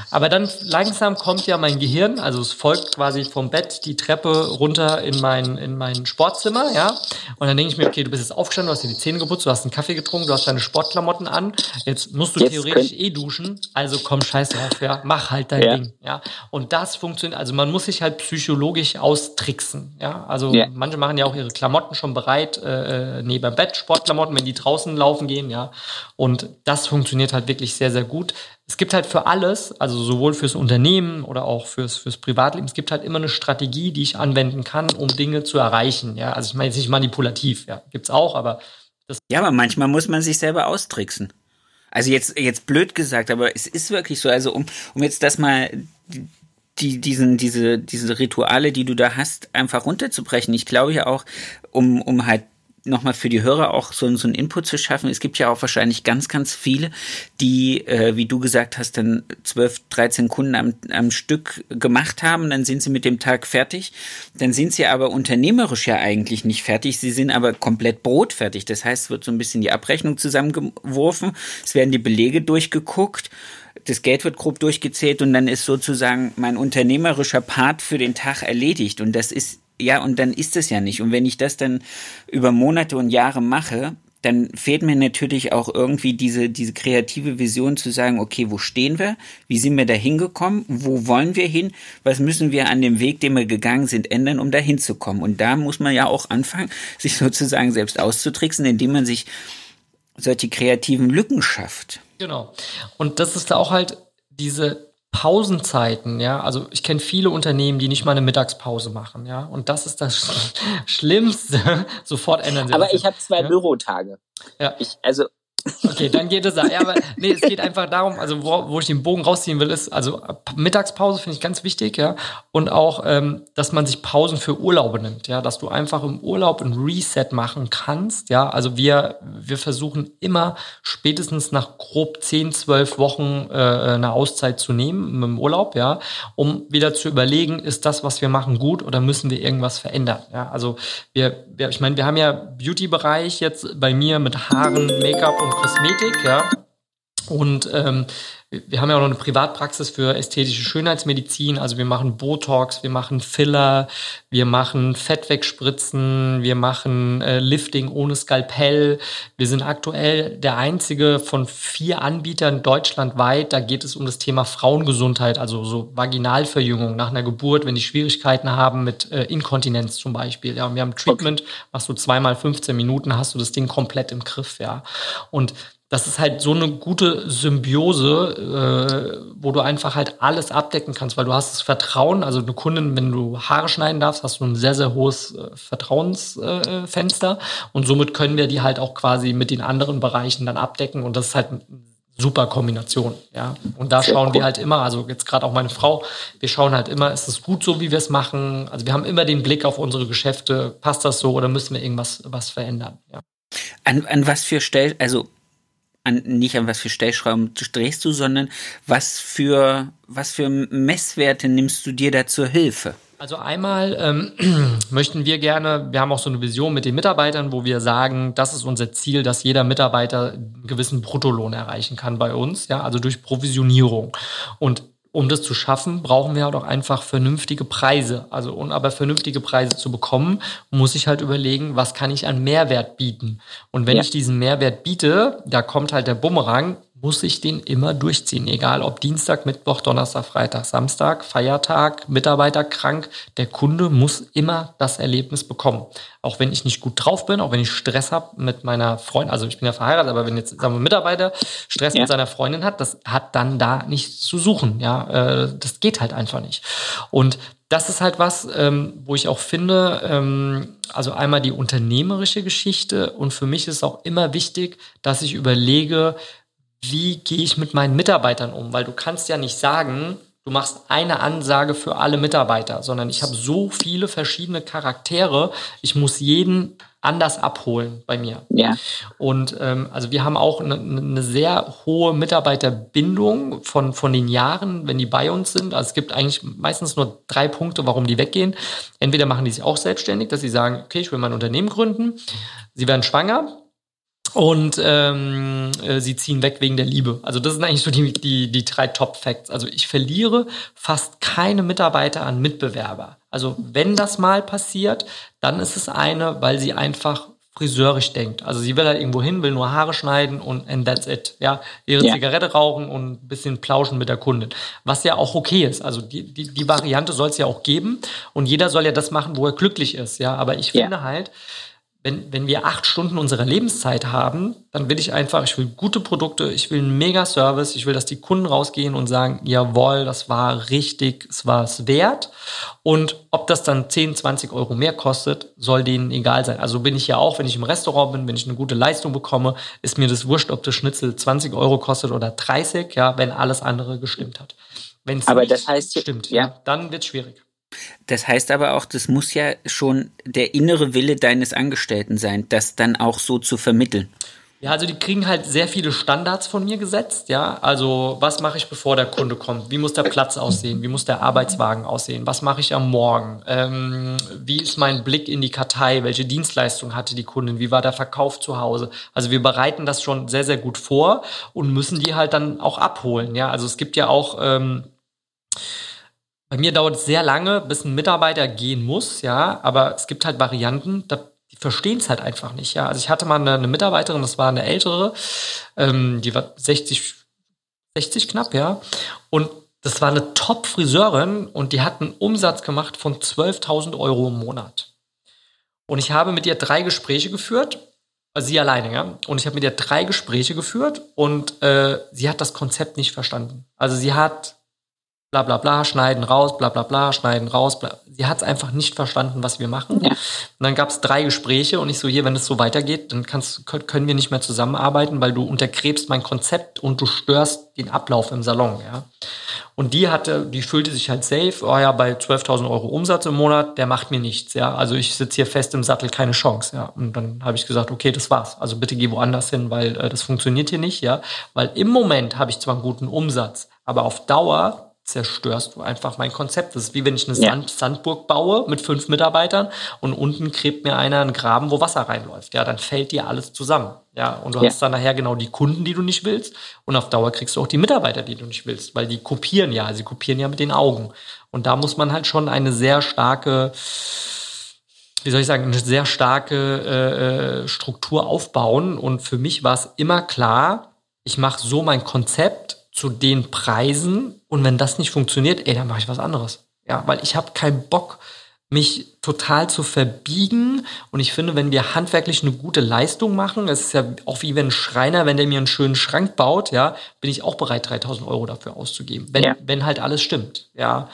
Aber dann langsam kommt ja mein Gehirn, also es folgt quasi vom Bett die Treppe runter in mein, in mein Sportzimmer, ja. Und dann denke ich mir, okay, du bist jetzt aufgestanden, du hast dir die Zähne geputzt, du hast einen Kaffee getrunken, du hast deine Sportklamotten an, jetzt musst du jetzt theoretisch eh duschen, also komm, scheiß drauf, ja, mach halt dein ja. Ding, ja. Und das funktioniert, also man muss sich halt psychologisch austricksen, ja. Also ja. manche machen ja auch ihre Klamotten schon bereit, äh, äh neben Bett, Sportklamotten, wenn die draußen laufen gehen, ja. Und das funktioniert halt wirklich sehr, sehr gut es gibt halt für alles, also sowohl fürs Unternehmen oder auch fürs, fürs Privatleben, es gibt halt immer eine Strategie, die ich anwenden kann, um Dinge zu erreichen. Ja, also ich meine jetzt nicht manipulativ, ja, gibt's auch, aber das Ja, aber manchmal muss man sich selber austricksen. Also jetzt, jetzt blöd gesagt, aber es ist wirklich so, also um, um jetzt das mal, die, diesen, diese, diese Rituale, die du da hast, einfach runterzubrechen. Ich glaube ja auch, um, um halt nochmal für die Hörer auch so, so einen Input zu schaffen. Es gibt ja auch wahrscheinlich ganz, ganz viele, die, äh, wie du gesagt hast, dann 12, 13 Kunden am, am Stück gemacht haben, dann sind sie mit dem Tag fertig. Dann sind sie aber unternehmerisch ja eigentlich nicht fertig, sie sind aber komplett brotfertig. Das heißt, es wird so ein bisschen die Abrechnung zusammengeworfen, es werden die Belege durchgeguckt das Geld wird grob durchgezählt und dann ist sozusagen mein unternehmerischer Part für den Tag erledigt. Und das ist ja, und dann ist es ja nicht. Und wenn ich das dann über Monate und Jahre mache, dann fehlt mir natürlich auch irgendwie diese, diese kreative Vision zu sagen, okay, wo stehen wir? Wie sind wir da hingekommen? Wo wollen wir hin? Was müssen wir an dem Weg, den wir gegangen sind, ändern, um da hinzukommen? Und da muss man ja auch anfangen, sich sozusagen selbst auszutricksen, indem man sich solche kreativen Lücken schafft. Genau. Und das ist da auch halt diese Pausenzeiten, ja, also ich kenne viele Unternehmen, die nicht mal eine Mittagspause machen, ja, und das ist das Schlimmste. Sofort ändern sie Aber ich habe zwei ja? Bürotage. Ja. Ich, also Okay, dann geht es. Ja, aber nee, es geht einfach darum, also wo, wo ich den Bogen rausziehen will, ist, also Mittagspause finde ich ganz wichtig, ja. Und auch, ähm, dass man sich Pausen für Urlaube nimmt, ja, dass du einfach im Urlaub ein Reset machen kannst, ja. Also wir, wir versuchen immer spätestens nach grob 10, 12 Wochen äh, eine Auszeit zu nehmen im Urlaub, ja, um wieder zu überlegen, ist das, was wir machen, gut oder müssen wir irgendwas verändern? Ja, also wir, wir ich meine, wir haben ja Beauty-Bereich jetzt bei mir mit Haaren, Make-up und Kosmetik, ja. Und ähm, wir haben ja auch noch eine Privatpraxis für ästhetische Schönheitsmedizin. Also wir machen Botox, wir machen Filler, wir machen Fettwegspritzen, wir machen äh, Lifting ohne Skalpell. Wir sind aktuell der einzige von vier Anbietern deutschlandweit. Da geht es um das Thema Frauengesundheit, also so Vaginalverjüngung nach einer Geburt, wenn die Schwierigkeiten haben mit äh, Inkontinenz zum Beispiel. Ja, und wir haben Treatment, machst du zweimal 15 Minuten, hast du das Ding komplett im Griff, ja. Und das ist halt so eine gute Symbiose, äh, wo du einfach halt alles abdecken kannst, weil du hast das Vertrauen, also eine Kundin, wenn du Haare schneiden darfst, hast du ein sehr, sehr hohes äh, Vertrauensfenster äh, und somit können wir die halt auch quasi mit den anderen Bereichen dann abdecken und das ist halt eine super Kombination, ja. Und da sehr schauen cool. wir halt immer, also jetzt gerade auch meine Frau, wir schauen halt immer, ist es gut so, wie wir es machen? Also wir haben immer den Blick auf unsere Geschäfte, passt das so oder müssen wir irgendwas was verändern, ja. An, an was für Stellen, also an, nicht an was für Stellschrauben drehst du, sondern was für, was für Messwerte nimmst du dir da zur Hilfe? Also einmal ähm, möchten wir gerne, wir haben auch so eine Vision mit den Mitarbeitern, wo wir sagen, das ist unser Ziel, dass jeder Mitarbeiter einen gewissen Bruttolohn erreichen kann bei uns, ja, also durch Provisionierung. Und um das zu schaffen, brauchen wir halt auch einfach vernünftige Preise. Also, um aber vernünftige Preise zu bekommen, muss ich halt überlegen, was kann ich an Mehrwert bieten. Und wenn ja. ich diesen Mehrwert biete, da kommt halt der Bumerang, muss ich den immer durchziehen. Egal ob Dienstag, Mittwoch, Donnerstag, Freitag, Samstag, Feiertag, Mitarbeiter krank. Der Kunde muss immer das Erlebnis bekommen. Auch wenn ich nicht gut drauf bin, auch wenn ich Stress habe mit meiner Freundin, also ich bin ja verheiratet, aber wenn jetzt, sagen wir, Mitarbeiter Stress ja. mit seiner Freundin hat, das hat dann da nichts zu suchen. Ja, äh, das geht halt einfach nicht. Und das ist halt was, ähm, wo ich auch finde, ähm, also einmal die unternehmerische Geschichte und für mich ist auch immer wichtig, dass ich überlege, wie gehe ich mit meinen Mitarbeitern um? Weil du kannst ja nicht sagen, du machst eine Ansage für alle Mitarbeiter, sondern ich habe so viele verschiedene Charaktere, ich muss jeden anders abholen bei mir. Ja. Und ähm, also wir haben auch eine, eine sehr hohe Mitarbeiterbindung von, von den Jahren, wenn die bei uns sind. Also es gibt eigentlich meistens nur drei Punkte, warum die weggehen. Entweder machen die sich auch selbstständig, dass sie sagen, okay, ich will mein Unternehmen gründen. Sie werden schwanger, und ähm, äh, sie ziehen weg wegen der Liebe. Also das sind eigentlich so die, die, die drei Top-Facts. Also ich verliere fast keine Mitarbeiter an Mitbewerber. Also wenn das mal passiert, dann ist es eine, weil sie einfach friseurisch denkt. Also sie will halt irgendwo hin, will nur Haare schneiden und and that's it. Ja, ihre ja. Zigarette rauchen und ein bisschen plauschen mit der Kundin. Was ja auch okay ist. Also die, die, die Variante soll es ja auch geben. Und jeder soll ja das machen, wo er glücklich ist. Ja, aber ich finde ja. halt, wenn, wenn wir acht Stunden unserer Lebenszeit haben, dann will ich einfach, ich will gute Produkte, ich will einen Mega-Service, ich will, dass die Kunden rausgehen und sagen, jawohl, das war richtig, es war es wert. Und ob das dann 10, 20 Euro mehr kostet, soll denen egal sein. Also bin ich ja auch, wenn ich im Restaurant bin, wenn ich eine gute Leistung bekomme, ist mir das wurscht, ob das Schnitzel 20 Euro kostet oder 30, ja, wenn alles andere gestimmt hat. Wenn es Aber das heißt, stimmt, ja, ja dann wird es schwierig. Das heißt aber auch, das muss ja schon der innere Wille deines Angestellten sein, das dann auch so zu vermitteln. Ja, also die kriegen halt sehr viele Standards von mir gesetzt, ja. Also was mache ich, bevor der Kunde kommt? Wie muss der Platz aussehen? Wie muss der Arbeitswagen aussehen? Was mache ich am Morgen? Ähm, wie ist mein Blick in die Kartei? Welche Dienstleistung hatte die Kundin? Wie war der Verkauf zu Hause? Also wir bereiten das schon sehr, sehr gut vor und müssen die halt dann auch abholen, ja. Also es gibt ja auch ähm, bei mir dauert es sehr lange, bis ein Mitarbeiter gehen muss, ja, aber es gibt halt Varianten, da, die verstehen es halt einfach nicht, ja. Also ich hatte mal eine, eine Mitarbeiterin, das war eine ältere, ähm, die war 60, 60 knapp, ja, und das war eine Top-Friseurin und die hat einen Umsatz gemacht von 12.000 Euro im Monat. Und ich habe mit ihr drei Gespräche geführt, also sie alleine, ja. Und ich habe mit ihr drei Gespräche geführt und äh, sie hat das Konzept nicht verstanden. Also sie hat bla bla bla, schneiden raus, bla bla bla, schneiden raus. Bla. Sie hat es einfach nicht verstanden, was wir machen. Ja. Und dann gab es drei Gespräche und ich so, hier, wenn es so weitergeht, dann kannst, können wir nicht mehr zusammenarbeiten, weil du untergräbst mein Konzept und du störst den Ablauf im Salon. Ja. Und die hatte, die fühlte sich halt safe, oh ja, bei 12.000 Euro Umsatz im Monat, der macht mir nichts, ja. Also ich sitze hier fest im Sattel, keine Chance, ja. Und dann habe ich gesagt, okay, das war's. Also bitte geh woanders hin, weil äh, das funktioniert hier nicht, ja. Weil im Moment habe ich zwar einen guten Umsatz, aber auf Dauer zerstörst du einfach mein Konzept. Das ist wie wenn ich eine. Sand Sandburg baue mit fünf Mitarbeitern und unten gräbt mir einer einen Graben, wo Wasser reinläuft. Ja, dann fällt dir alles zusammen. Ja, und du ja. hast dann nachher genau die Kunden, die du nicht willst. Und auf Dauer kriegst du auch die Mitarbeiter, die du nicht willst, weil die kopieren ja, sie kopieren ja mit den Augen. Und da muss man halt schon eine sehr starke, wie soll ich sagen, eine sehr starke äh, äh Struktur aufbauen. Und für mich war es immer klar, ich mache so mein Konzept zu den Preisen und wenn das nicht funktioniert, ey, dann mache ich was anderes. Ja, weil ich habe keinen Bock, mich total zu verbiegen. Und ich finde, wenn wir handwerklich eine gute Leistung machen, es ist ja auch wie wenn ein Schreiner, wenn der mir einen schönen Schrank baut, ja, bin ich auch bereit, 3000 Euro dafür auszugeben. Wenn, ja. wenn halt alles stimmt, ja.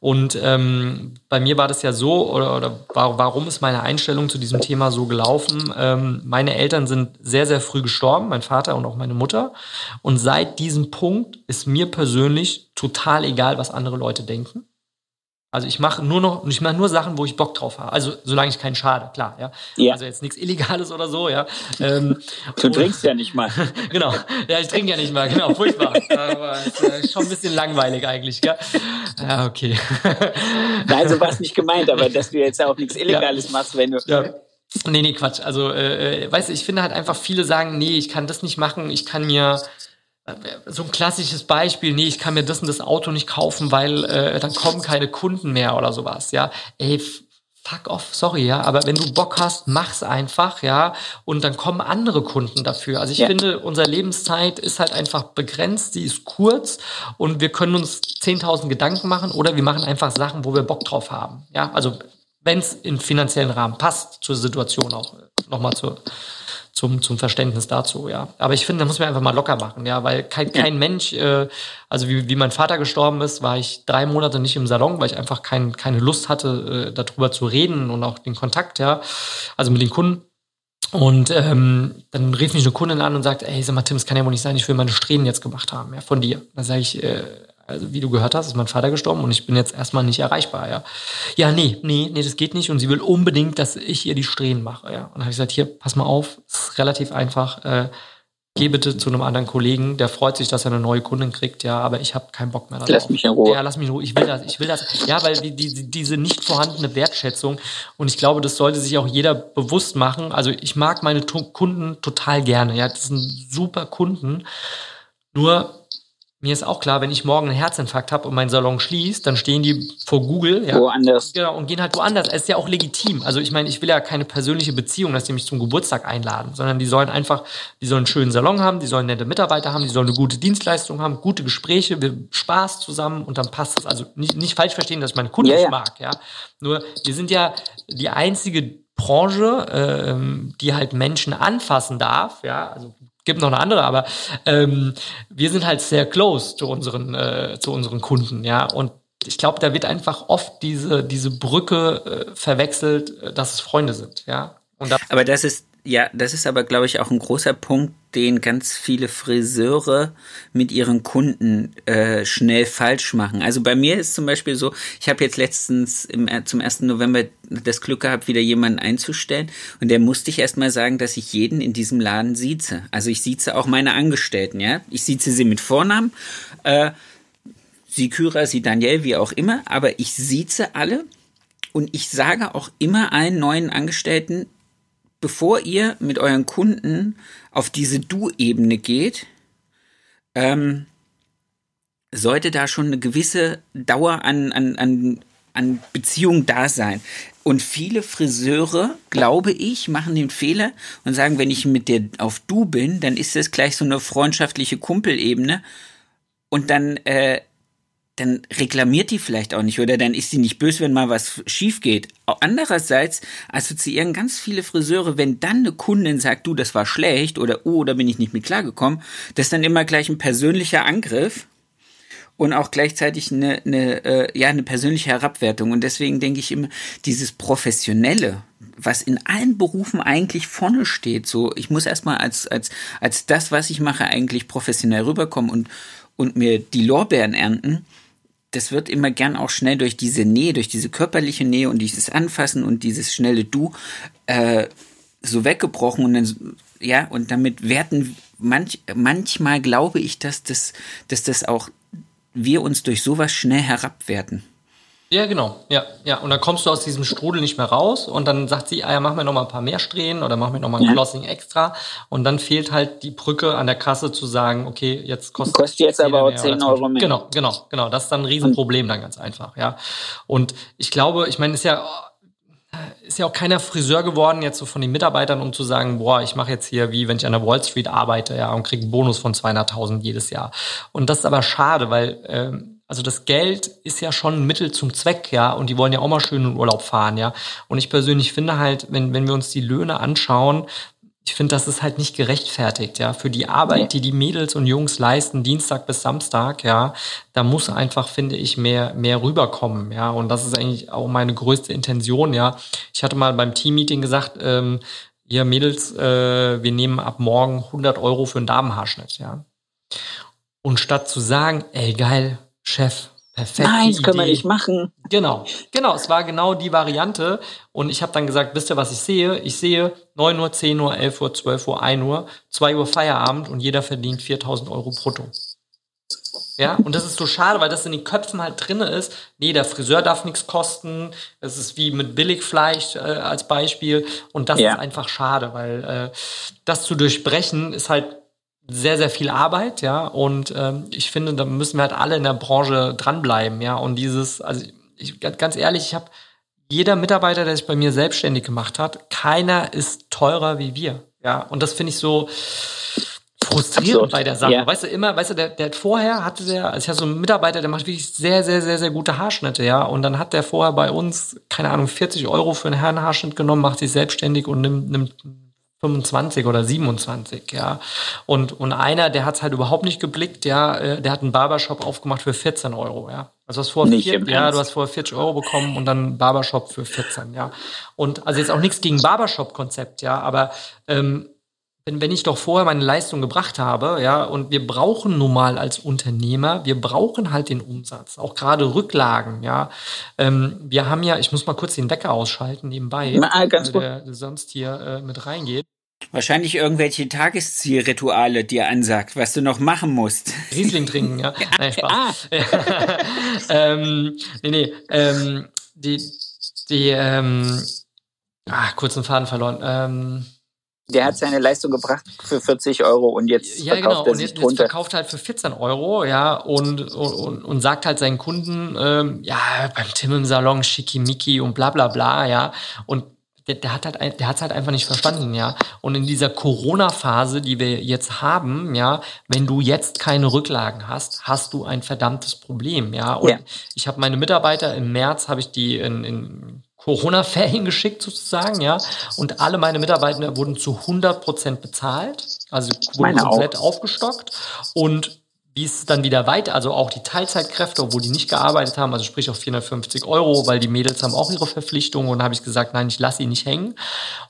Und ähm, bei mir war das ja so, oder, oder warum ist meine Einstellung zu diesem Thema so gelaufen? Ähm, meine Eltern sind sehr, sehr früh gestorben, mein Vater und auch meine Mutter. Und seit diesem Punkt ist mir persönlich total egal, was andere Leute denken. Also ich mache nur noch, ich mache nur Sachen, wo ich Bock drauf habe. Also solange ich keinen schade, klar, ja. ja. Also jetzt nichts Illegales oder so, ja. Ähm, du trinkst ja nicht mal. genau. Ja, ich trinke ja nicht mal, genau, furchtbar. Aber ist äh, schon ein bisschen langweilig eigentlich, gell? Ja, okay. Nein, so war es nicht gemeint, aber dass du jetzt auch nichts Illegales ja. machst, wenn du. Ja. Nee, nee, Quatsch. Also, äh, äh, weißt du, ich finde halt einfach, viele sagen, nee, ich kann das nicht machen, ich kann mir so ein klassisches Beispiel, nee, ich kann mir das und das Auto nicht kaufen, weil äh, dann kommen keine Kunden mehr oder sowas, ja. Ey, fuck off, sorry, ja, aber wenn du Bock hast, mach's einfach, ja, und dann kommen andere Kunden dafür. Also ich ja. finde, unsere Lebenszeit ist halt einfach begrenzt, sie ist kurz und wir können uns 10.000 Gedanken machen oder wir machen einfach Sachen, wo wir Bock drauf haben, ja, also wenn es im finanziellen Rahmen passt zur Situation auch, nochmal zur zum, zum Verständnis dazu, ja. Aber ich finde, da muss man einfach mal locker machen, ja, weil kein, kein. Mensch, äh, also wie, wie mein Vater gestorben ist, war ich drei Monate nicht im Salon, weil ich einfach kein, keine Lust hatte, äh, darüber zu reden und auch den Kontakt, ja, also mit den Kunden. Und ähm, dann rief mich eine Kundin an und sagt, ey, sag mal, Tim, es kann ja wohl nicht sein, ich will meine Strähnen jetzt gemacht haben, ja, von dir. Dann sage ich, äh, also wie du gehört hast, ist mein Vater gestorben und ich bin jetzt erstmal nicht erreichbar, ja. Ja, nee, nee, nee, das geht nicht und sie will unbedingt, dass ich ihr die Strähnen mache, ja. Und dann habe ich gesagt, hier, pass mal auf, ist relativ einfach, äh, geh bitte zu einem anderen Kollegen, der freut sich, dass er eine neue Kundin kriegt, ja, aber ich habe keinen Bock mehr darauf. Lass mich in Ruhe. Ja, lass mich in Ruhe. Ich will das, ich will das. Ja, weil die, die, diese nicht vorhandene Wertschätzung und ich glaube, das sollte sich auch jeder bewusst machen. Also ich mag meine Kunden total gerne. Ja, das sind super Kunden. Nur mir ist auch klar, wenn ich morgen einen Herzinfarkt habe und mein Salon schließt, dann stehen die vor Google ja, woanders. Genau, und gehen halt woanders. Es ist ja auch legitim. Also ich meine, ich will ja keine persönliche Beziehung, dass die mich zum Geburtstag einladen, sondern die sollen einfach, die sollen einen schönen Salon haben, die sollen nette Mitarbeiter haben, die sollen eine gute Dienstleistung haben, gute Gespräche, wir Spaß zusammen und dann passt das. Also nicht, nicht falsch verstehen, dass ich meine Kunden ja, ja. mag, ja. Nur wir sind ja die einzige Branche, äh, die halt Menschen anfassen darf, ja, also gibt noch eine andere, aber ähm, wir sind halt sehr close zu unseren, äh, zu unseren Kunden, ja. Und ich glaube, da wird einfach oft diese, diese Brücke äh, verwechselt, äh, dass es Freunde sind, ja. Da aber das ist ja, das ist aber, glaube ich, auch ein großer Punkt, den ganz viele Friseure mit ihren Kunden äh, schnell falsch machen. Also bei mir ist zum Beispiel so, ich habe jetzt letztens im, äh, zum 1. November das Glück gehabt, wieder jemanden einzustellen und der musste ich erstmal sagen, dass ich jeden in diesem Laden sieze. Also ich sieze auch meine Angestellten, ja. Ich sieze sie mit Vornamen, äh, sie Kyra, sie Daniel, wie auch immer, aber ich sieze alle und ich sage auch immer allen neuen Angestellten, bevor ihr mit euren Kunden auf diese Du-Ebene geht, ähm, sollte da schon eine gewisse Dauer an, an, an, an Beziehung da sein. Und viele Friseure, glaube ich, machen den Fehler und sagen, wenn ich mit dir auf Du bin, dann ist das gleich so eine freundschaftliche Kumpelebene. Und dann äh, dann reklamiert die vielleicht auch nicht oder dann ist sie nicht böse, wenn mal was schief geht. Andererseits assoziieren ganz viele Friseure, wenn dann eine Kundin sagt, du, das war schlecht oder oh, da bin ich nicht mit klargekommen, das ist dann immer gleich ein persönlicher Angriff und auch gleichzeitig eine, eine, äh, ja, eine persönliche Herabwertung. Und deswegen denke ich immer, dieses Professionelle, was in allen Berufen eigentlich vorne steht, so, ich muss erstmal als, als, als das, was ich mache, eigentlich professionell rüberkommen und, und mir die Lorbeeren ernten, das wird immer gern auch schnell durch diese Nähe, durch diese körperliche Nähe und dieses Anfassen und dieses schnelle Du äh, so weggebrochen und dann, ja, und damit werten manch, manchmal glaube ich, dass das, dass das auch wir uns durch sowas schnell herabwerten. Ja, genau. Ja, ja. Und dann kommst du aus diesem Strudel nicht mehr raus und dann sagt sie, ah ja, mach mir noch mal ein paar mehr Strähnen oder mach mir noch mal ein ja. Closing extra. Und dann fehlt halt die Brücke an der Kasse zu sagen, okay, jetzt kostet kostet jetzt aber auch 10 Euro mehr. Genau, genau, genau. Das ist dann ein Riesenproblem dann ganz einfach, ja. Und ich glaube, ich meine, ist ja ist ja auch keiner Friseur geworden jetzt so von den Mitarbeitern, um zu sagen, boah, ich mache jetzt hier wie wenn ich an der Wall Street arbeite, ja, und kriege einen Bonus von 200.000 jedes Jahr. Und das ist aber schade, weil ähm, also das Geld ist ja schon ein Mittel zum Zweck, ja, und die wollen ja auch mal schön in Urlaub fahren, ja. Und ich persönlich finde halt, wenn, wenn wir uns die Löhne anschauen, ich finde, das ist halt nicht gerechtfertigt, ja. Für die Arbeit, die die Mädels und Jungs leisten, Dienstag bis Samstag, ja, da muss einfach, finde ich, mehr, mehr rüberkommen, ja. Und das ist eigentlich auch meine größte Intention, ja. Ich hatte mal beim Teammeeting gesagt, ähm, ihr Mädels, äh, wir nehmen ab morgen 100 Euro für einen Damenhaarschnitt, ja. Und statt zu sagen, ey, geil, Chef, perfekt. Nein, das können wir nicht machen. Genau, genau, es war genau die Variante. Und ich habe dann gesagt, wisst ihr, was ich sehe? Ich sehe 9 Uhr, 10 Uhr, 11 Uhr, 12 Uhr, 1 Uhr, 2 Uhr Feierabend und jeder verdient 4000 Euro brutto. Ja, und das ist so schade, weil das in den Köpfen halt drinne ist. Nee, der Friseur darf nichts kosten. Es ist wie mit Billigfleisch äh, als Beispiel. Und das ja. ist einfach schade, weil äh, das zu durchbrechen ist halt sehr, sehr viel Arbeit, ja. Und ähm, ich finde, da müssen wir halt alle in der Branche dranbleiben, ja. Und dieses, also ich, ganz ehrlich, ich habe jeder Mitarbeiter, der sich bei mir selbstständig gemacht hat, keiner ist teurer wie wir, ja. Und das finde ich so frustrierend Absolut. bei der Sache. Ja. Weißt du, immer, weißt du, der, der vorher hatte der, also ich habe so einen Mitarbeiter, der macht wirklich sehr, sehr, sehr, sehr gute Haarschnitte, ja. Und dann hat der vorher bei uns, keine Ahnung, 40 Euro für einen Herrenhaarschnitt genommen, macht sich selbstständig und nimmt, nimmt 25 oder 27, ja. Und, und einer, der hat es halt überhaupt nicht geblickt, ja, äh, der hat einen Barbershop aufgemacht für 14 Euro, ja. Also du hast vorher, vier, ja, du hast vorher 40 Euro bekommen und dann Barbershop für 14, ja. Und also jetzt auch nichts gegen Barbershop-Konzept, ja, aber ähm, wenn, wenn ich doch vorher meine Leistung gebracht habe, ja, und wir brauchen nun mal als Unternehmer, wir brauchen halt den Umsatz, auch gerade Rücklagen, ja. Ähm, wir haben ja, ich muss mal kurz den Wecker ausschalten nebenbei, Na, ganz weil der sonst hier äh, mit reingeht. Wahrscheinlich irgendwelche Tageszielrituale dir ansagt, was du noch machen musst. Riesling trinken, ja. Nein, Spaß. Ah. ähm, nee, nee. Ähm, die, die, ähm, ah, kurzen Faden verloren. Ähm, der hat seine Leistung gebracht für 40 Euro und jetzt ja, verkauft genau. er sich und jetzt, jetzt verkauft halt für 14 Euro, ja, und, und, und sagt halt seinen Kunden, ähm, ja, beim Tim im Salon schickimicki und bla bla bla, ja, und der, der hat halt, der hat's halt einfach nicht verstanden, ja. Und in dieser Corona-Phase, die wir jetzt haben, ja, wenn du jetzt keine Rücklagen hast, hast du ein verdammtes Problem, ja. Und ja. ich habe meine Mitarbeiter im März habe ich die in, in Corona-Ferien geschickt sozusagen, ja. Und alle meine Mitarbeiter wurden zu 100 Prozent bezahlt, also wurden komplett aufgestockt. Und wie es dann wieder weiter, also auch die Teilzeitkräfte, obwohl die nicht gearbeitet haben, also sprich auf 450 Euro, weil die Mädels haben auch ihre Verpflichtungen und habe ich gesagt, nein, ich lasse sie nicht hängen.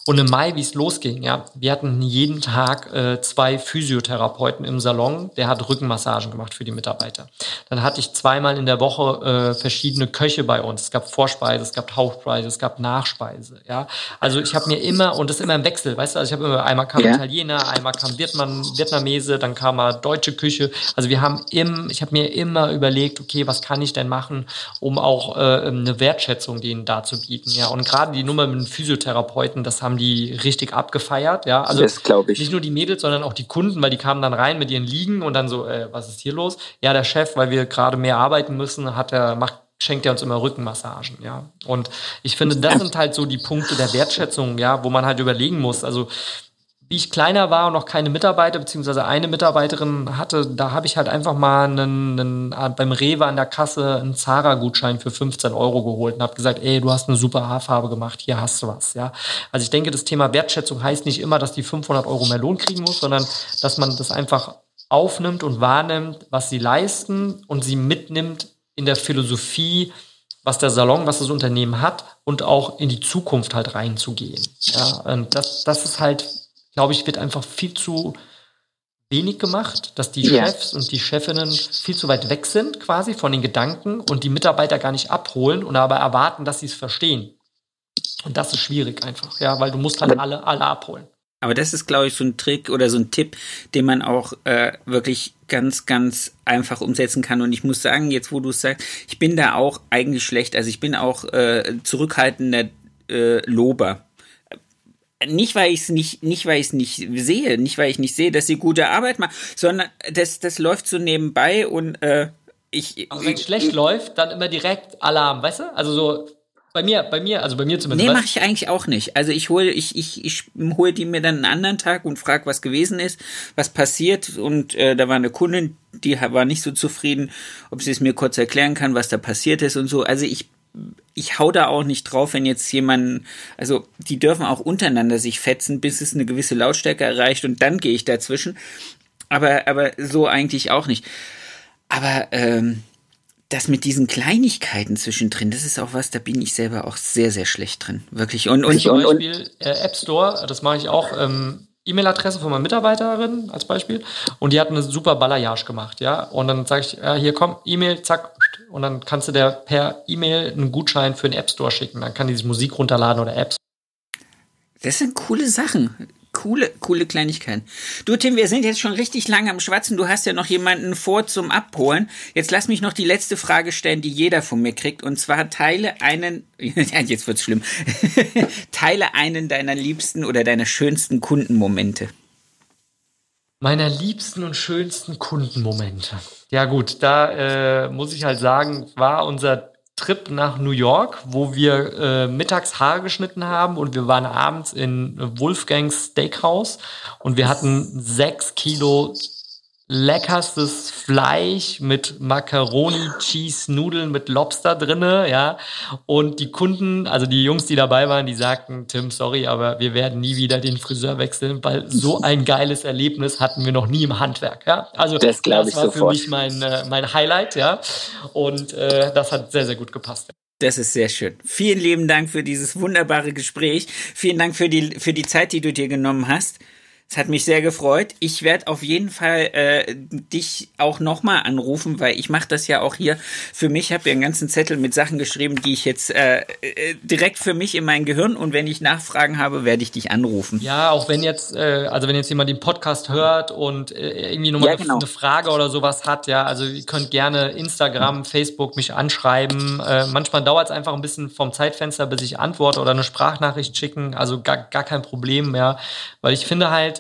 Und im Mai, wie es losging, ja, wir hatten jeden Tag äh, zwei Physiotherapeuten im Salon, der hat Rückenmassagen gemacht für die Mitarbeiter. Dann hatte ich zweimal in der Woche äh, verschiedene Köche bei uns. Es gab Vorspeise, es gab Hauptspeise, es gab Nachspeise, ja. Also ich habe mir immer, und das immer im Wechsel, weißt du, also ich habe immer, einmal kam ja. Italiener, einmal kam Vietnam, Vietnamese, dann kam mal deutsche Küche. Also wir wir haben im, ich habe mir immer überlegt, okay, was kann ich denn machen, um auch äh, eine Wertschätzung denen darzubieten. Ja, und gerade die Nummer mit dem Physiotherapeuten, das haben die richtig abgefeiert. Ja, also das ich. nicht nur die Mädels, sondern auch die Kunden, weil die kamen dann rein mit ihren Liegen und dann so, äh, was ist hier los? Ja, der Chef, weil wir gerade mehr arbeiten müssen, hat er macht schenkt er uns immer Rückenmassagen, ja. Und ich finde, das sind halt so die Punkte der Wertschätzung, ja, wo man halt überlegen muss. Also wie ich kleiner war und noch keine Mitarbeiter beziehungsweise eine Mitarbeiterin hatte, da habe ich halt einfach mal einen, einen, beim Rewe an der Kasse einen Zara-Gutschein für 15 Euro geholt und habe gesagt, ey, du hast eine super Haarfarbe gemacht, hier hast du was. Ja, also ich denke, das Thema Wertschätzung heißt nicht immer, dass die 500 Euro mehr Lohn kriegen muss, sondern dass man das einfach aufnimmt und wahrnimmt, was sie leisten und sie mitnimmt in der Philosophie, was der Salon, was das Unternehmen hat und auch in die Zukunft halt reinzugehen. Ja, und das, das ist halt glaube ich, wird einfach viel zu wenig gemacht, dass die ja. Chefs und die Chefinnen viel zu weit weg sind quasi von den Gedanken und die Mitarbeiter gar nicht abholen und aber erwarten, dass sie es verstehen. Und das ist schwierig einfach, ja, weil du musst halt alle, alle abholen. Aber das ist, glaube ich, so ein Trick oder so ein Tipp, den man auch äh, wirklich ganz, ganz einfach umsetzen kann. Und ich muss sagen, jetzt wo du es sagst, ich bin da auch eigentlich schlecht. Also ich bin auch äh, zurückhaltender äh, Lober nicht weil ich es nicht nicht weil ich es nicht sehe, nicht weil ich nicht sehe, dass sie gute Arbeit machen, sondern das das läuft so nebenbei und äh, ich also wenn es schlecht läuft, dann immer direkt Alarm, weißt du? Also so bei mir, bei mir, also bei mir zumindest. Nee, mache ich eigentlich auch nicht. Also ich hole ich ich ich hole die mir dann einen anderen Tag und frage, was gewesen ist, was passiert und äh, da war eine Kundin, die war nicht so zufrieden, ob sie es mir kurz erklären kann, was da passiert ist und so. Also ich ich hau da auch nicht drauf, wenn jetzt jemand, also die dürfen auch untereinander sich fetzen, bis es eine gewisse Lautstärke erreicht und dann gehe ich dazwischen. Aber, aber so eigentlich auch nicht. Aber ähm, das mit diesen Kleinigkeiten zwischendrin, das ist auch was, da bin ich selber auch sehr, sehr schlecht drin. Wirklich. Und, und, Zum Beispiel äh, App Store, das mache ich auch. Ähm E-Mail-Adresse von meiner Mitarbeiterin als Beispiel und die hat eine super Balayage gemacht, ja. Und dann sage ich, ja, hier komm, E-Mail, zack, und dann kannst du der per E-Mail einen Gutschein für den App Store schicken. Dann kann die sich Musik runterladen oder Apps. Das sind coole Sachen. Coole, coole Kleinigkeiten. Du, Tim, wir sind jetzt schon richtig lange am Schwatzen. Du hast ja noch jemanden vor zum Abholen. Jetzt lass mich noch die letzte Frage stellen, die jeder von mir kriegt. Und zwar teile einen, jetzt wird's schlimm, teile einen deiner liebsten oder deiner schönsten Kundenmomente. Meiner liebsten und schönsten Kundenmomente. Ja gut, da äh, muss ich halt sagen, war unser Trip nach New York, wo wir äh, mittags Haare geschnitten haben und wir waren abends in Wolfgangs Steakhouse und wir hatten sechs Kilo leckerstes Fleisch mit Macaroni, Cheese, Nudeln mit Lobster drinne, ja. Und die Kunden, also die Jungs, die dabei waren, die sagten, Tim, sorry, aber wir werden nie wieder den Friseur wechseln, weil so ein geiles Erlebnis hatten wir noch nie im Handwerk, ja. Also das, das war für mich mein, äh, mein Highlight, ja. Und äh, das hat sehr, sehr gut gepasst. Das ist sehr schön. Vielen lieben Dank für dieses wunderbare Gespräch. Vielen Dank für die, für die Zeit, die du dir genommen hast. Es hat mich sehr gefreut. Ich werde auf jeden Fall äh, dich auch nochmal anrufen, weil ich mache das ja auch hier für mich. habe ja einen ganzen Zettel mit Sachen geschrieben, die ich jetzt äh, äh, direkt für mich in mein Gehirn und wenn ich Nachfragen habe, werde ich dich anrufen. Ja, auch wenn jetzt, äh, also wenn jetzt jemand den Podcast hört und äh, irgendwie nochmal ja, genau. eine Frage oder sowas hat, ja, also ihr könnt gerne Instagram, Facebook mich anschreiben. Äh, manchmal dauert es einfach ein bisschen vom Zeitfenster, bis ich antworte oder eine Sprachnachricht schicken. Also gar, gar kein Problem mehr, weil ich finde halt,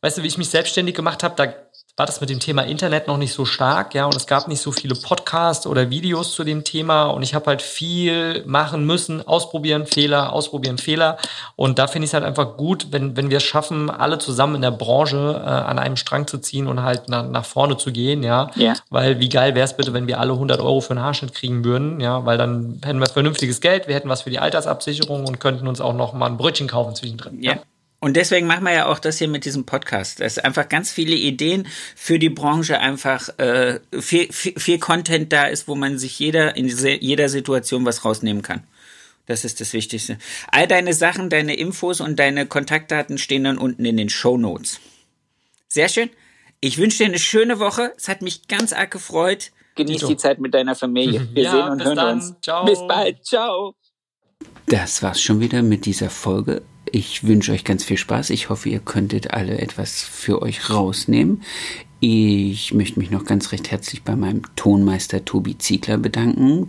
weißt du, wie ich mich selbstständig gemacht habe, da war das mit dem Thema Internet noch nicht so stark, ja, und es gab nicht so viele Podcasts oder Videos zu dem Thema und ich habe halt viel machen müssen, ausprobieren, Fehler, ausprobieren, Fehler und da finde ich es halt einfach gut, wenn, wenn wir es schaffen, alle zusammen in der Branche äh, an einem Strang zu ziehen und halt nach, nach vorne zu gehen, ja, ja. weil wie geil wäre es bitte, wenn wir alle 100 Euro für einen Haarschnitt kriegen würden, ja, weil dann hätten wir vernünftiges Geld, wir hätten was für die Altersabsicherung und könnten uns auch noch mal ein Brötchen kaufen zwischendrin. Ja. ja. Und deswegen machen wir ja auch das hier mit diesem Podcast. Es ist einfach ganz viele Ideen für die Branche, einfach äh, viel, viel, viel Content da ist, wo man sich jeder in jeder Situation was rausnehmen kann. Das ist das Wichtigste. All deine Sachen, deine Infos und deine Kontaktdaten stehen dann unten in den Show Notes. Sehr schön. Ich wünsche dir eine schöne Woche. Es hat mich ganz arg gefreut. Genieß die Zeit mit deiner Familie. Wir ja, sehen und hören dann. uns. Ciao. Bis bald. Ciao. Das war's schon wieder mit dieser Folge. Ich wünsche euch ganz viel Spaß. Ich hoffe, ihr könntet alle etwas für euch rausnehmen. Ich möchte mich noch ganz recht herzlich bei meinem Tonmeister Tobi Ziegler bedanken